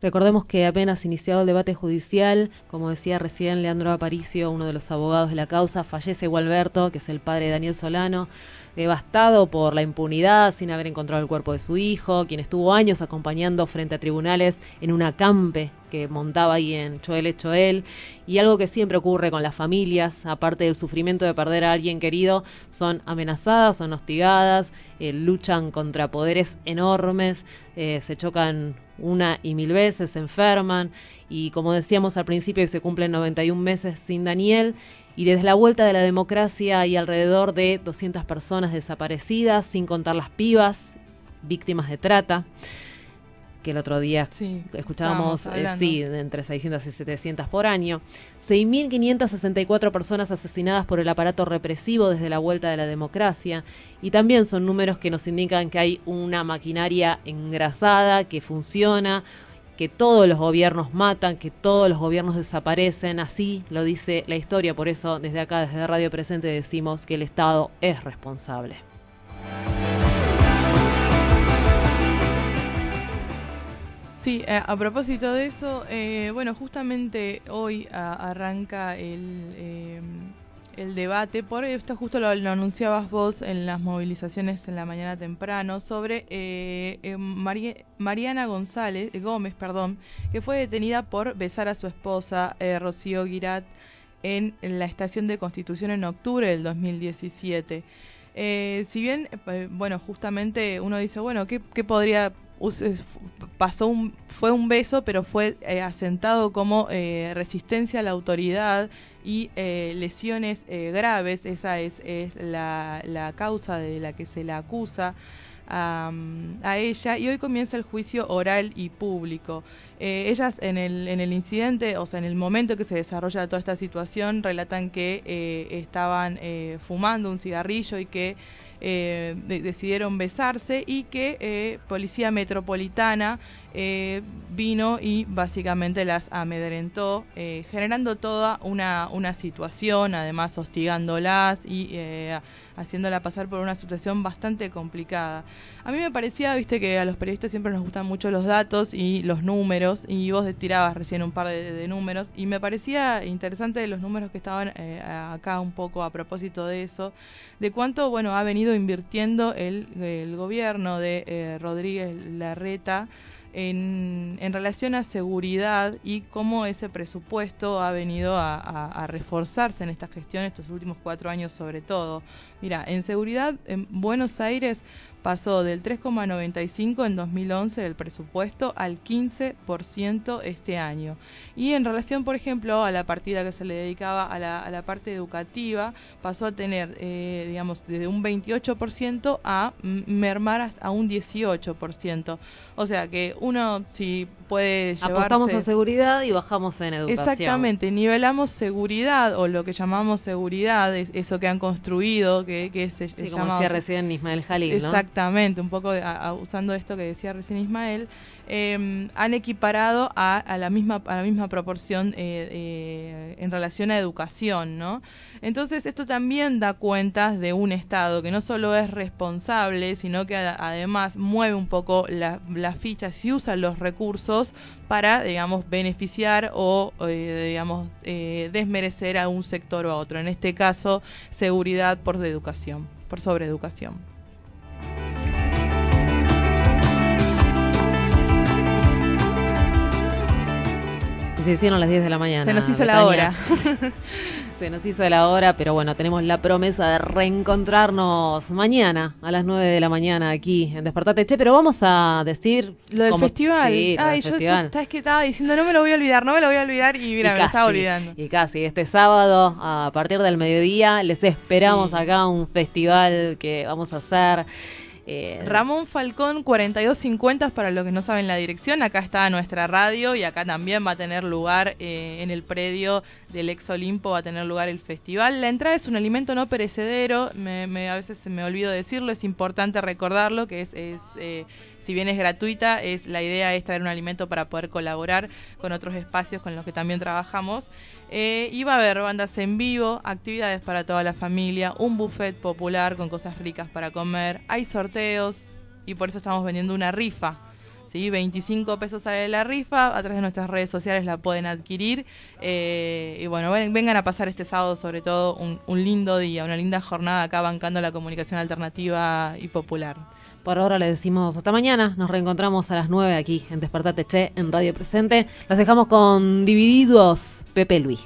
Recordemos que apenas iniciado el debate judicial, como decía recién Leandro Aparicio, uno de los abogados de la causa, fallece Gualberto, que es el padre de Daniel Solano, devastado por la impunidad, sin haber encontrado el cuerpo de su hijo, quien estuvo años acompañando frente a tribunales en un acampe que montaba ahí en Choel Choel. Y algo que siempre ocurre con las familias, aparte del sufrimiento de perder a alguien querido, son amenazadas, son hostigadas, eh, luchan contra poderes enormes, eh, se chocan una y mil veces, se enferman. Y como decíamos al principio, se cumplen 91 meses sin Daniel y desde la vuelta de la democracia hay alrededor de 200 personas desaparecidas, sin contar las pibas, víctimas de trata, que el otro día escuchábamos, eh, sí, de entre 600 y 700 por año. 6.564 personas asesinadas por el aparato represivo desde la vuelta de la democracia. Y también son números que nos indican que hay una maquinaria engrasada que funciona, que todos los gobiernos matan, que todos los gobiernos desaparecen, así lo dice la historia, por eso desde acá, desde Radio Presente, decimos que el Estado es responsable.
Sí, eh, a propósito de eso, eh, bueno, justamente hoy arranca el, eh, el debate, por esto justo lo, anunciabas vos en las movilizaciones en la mañana temprano, sobre eh, eh, Mariana González, eh, Gómez, perdón, que fue detenida por besar a su esposa Rocío Girat en, la estación de Constitución en octubre del 2017. si bien, bueno, justamente uno dice, bueno, ¿qué, qué podría pasó un, fue un beso, pero fue asentado como resistencia a la autoridad y eh, lesiones eh, graves, esa es, es la, la, causa de la que se la acusa a, ella y hoy comienza el juicio oral y público. Eh, ellas en el, en el incidente, o sea, en el momento que se desarrolla toda esta situación, relatan que estaban fumando un cigarrillo y que decidieron besarse y que Policía Metropolitana eh, vino y básicamente las amedrentó, eh, generando toda una, una situación, además hostigándolas y eh, haciéndola pasar por una situación bastante complicada. A mí me parecía, viste, que a los periodistas siempre nos gustan mucho los datos y los números, y vos tirabas recién un par de, números, y me parecía interesante los números que estaban acá un poco a propósito de eso, de cuánto, bueno, ha venido invirtiendo el, el gobierno de Rodríguez Larreta en, en, relación a seguridad y cómo ese presupuesto ha venido a, a, reforzarse en esta gestión estos últimos cuatro años sobre todo. Mira, en seguridad en Buenos Aires pasó del 3,95 en 2011 del presupuesto al 15% este año. Y en relación, por ejemplo, a la partida que se le dedicaba a la, a la parte educativa, pasó a tener, eh, digamos, desde un 28% a mermar a un 18%. O sea que uno, si puede llevarse...
Apostamos a seguridad y bajamos en educación.
Exactamente, nivelamos seguridad o lo que llamamos seguridad, eso que han construido, que, que se
sí, como decía recién Ismael Jalil,
Exactamente, un poco usando esto que decía recién Ismael, eh, han equiparado a, a, la misma a la misma proporción eh, eh, en relación a educación, ¿no? Entonces esto también da cuentas de un Estado que no solo es responsable, sino que además mueve un poco las fichas y usa los recursos para, digamos, beneficiar o, eh, digamos, eh, desmerecer a un sector o a otro. En este caso, seguridad por educación, por sobreeducación.
Se hicieron las 10 de la mañana.
Se nos hizo la hora. <laughs>
Se nos hizo la hora, pero bueno, tenemos la promesa de reencontrarnos mañana a las 9 de la mañana aquí en Despertate Che, pero vamos a decir...
Lo del festival. Ay, yo sabes que estaba diciendo, no me lo voy a olvidar, no me lo voy a olvidar y mira, me estaba olvidando.
Y casi, este sábado a partir del mediodía les esperamos acá un festival que vamos a hacer
eh, Ramón Falcón 4250 para los que no saben la dirección. Acá está nuestra radio y acá también va a tener lugar eh, en el predio del ex Olimpo, va a tener lugar el festival. La entrada es un alimento no perecedero, me, a veces me olvido decirlo, es importante recordarlo, que es, eh, si bien es gratuita, es la idea es traer un alimento para poder colaborar con otros espacios con los que también trabajamos. Eh, y va a haber bandas en vivo, actividades para toda la familia, un buffet popular con cosas ricas para comer, hay sorteos y por eso estamos vendiendo una rifa. ¿sí? 25 pesos sale la rifa, a través de nuestras redes sociales la pueden adquirir. Eh, y bueno, ven- vengan a pasar este sábado sobre todo un, un lindo día, una linda jornada acá bancando la comunicación alternativa y popular.
Por ahora le decimos hasta mañana. Nos reencontramos a las 9 aquí en Despertate Che, en Radio Presente. Las dejamos con Divididos, Pepe Luis.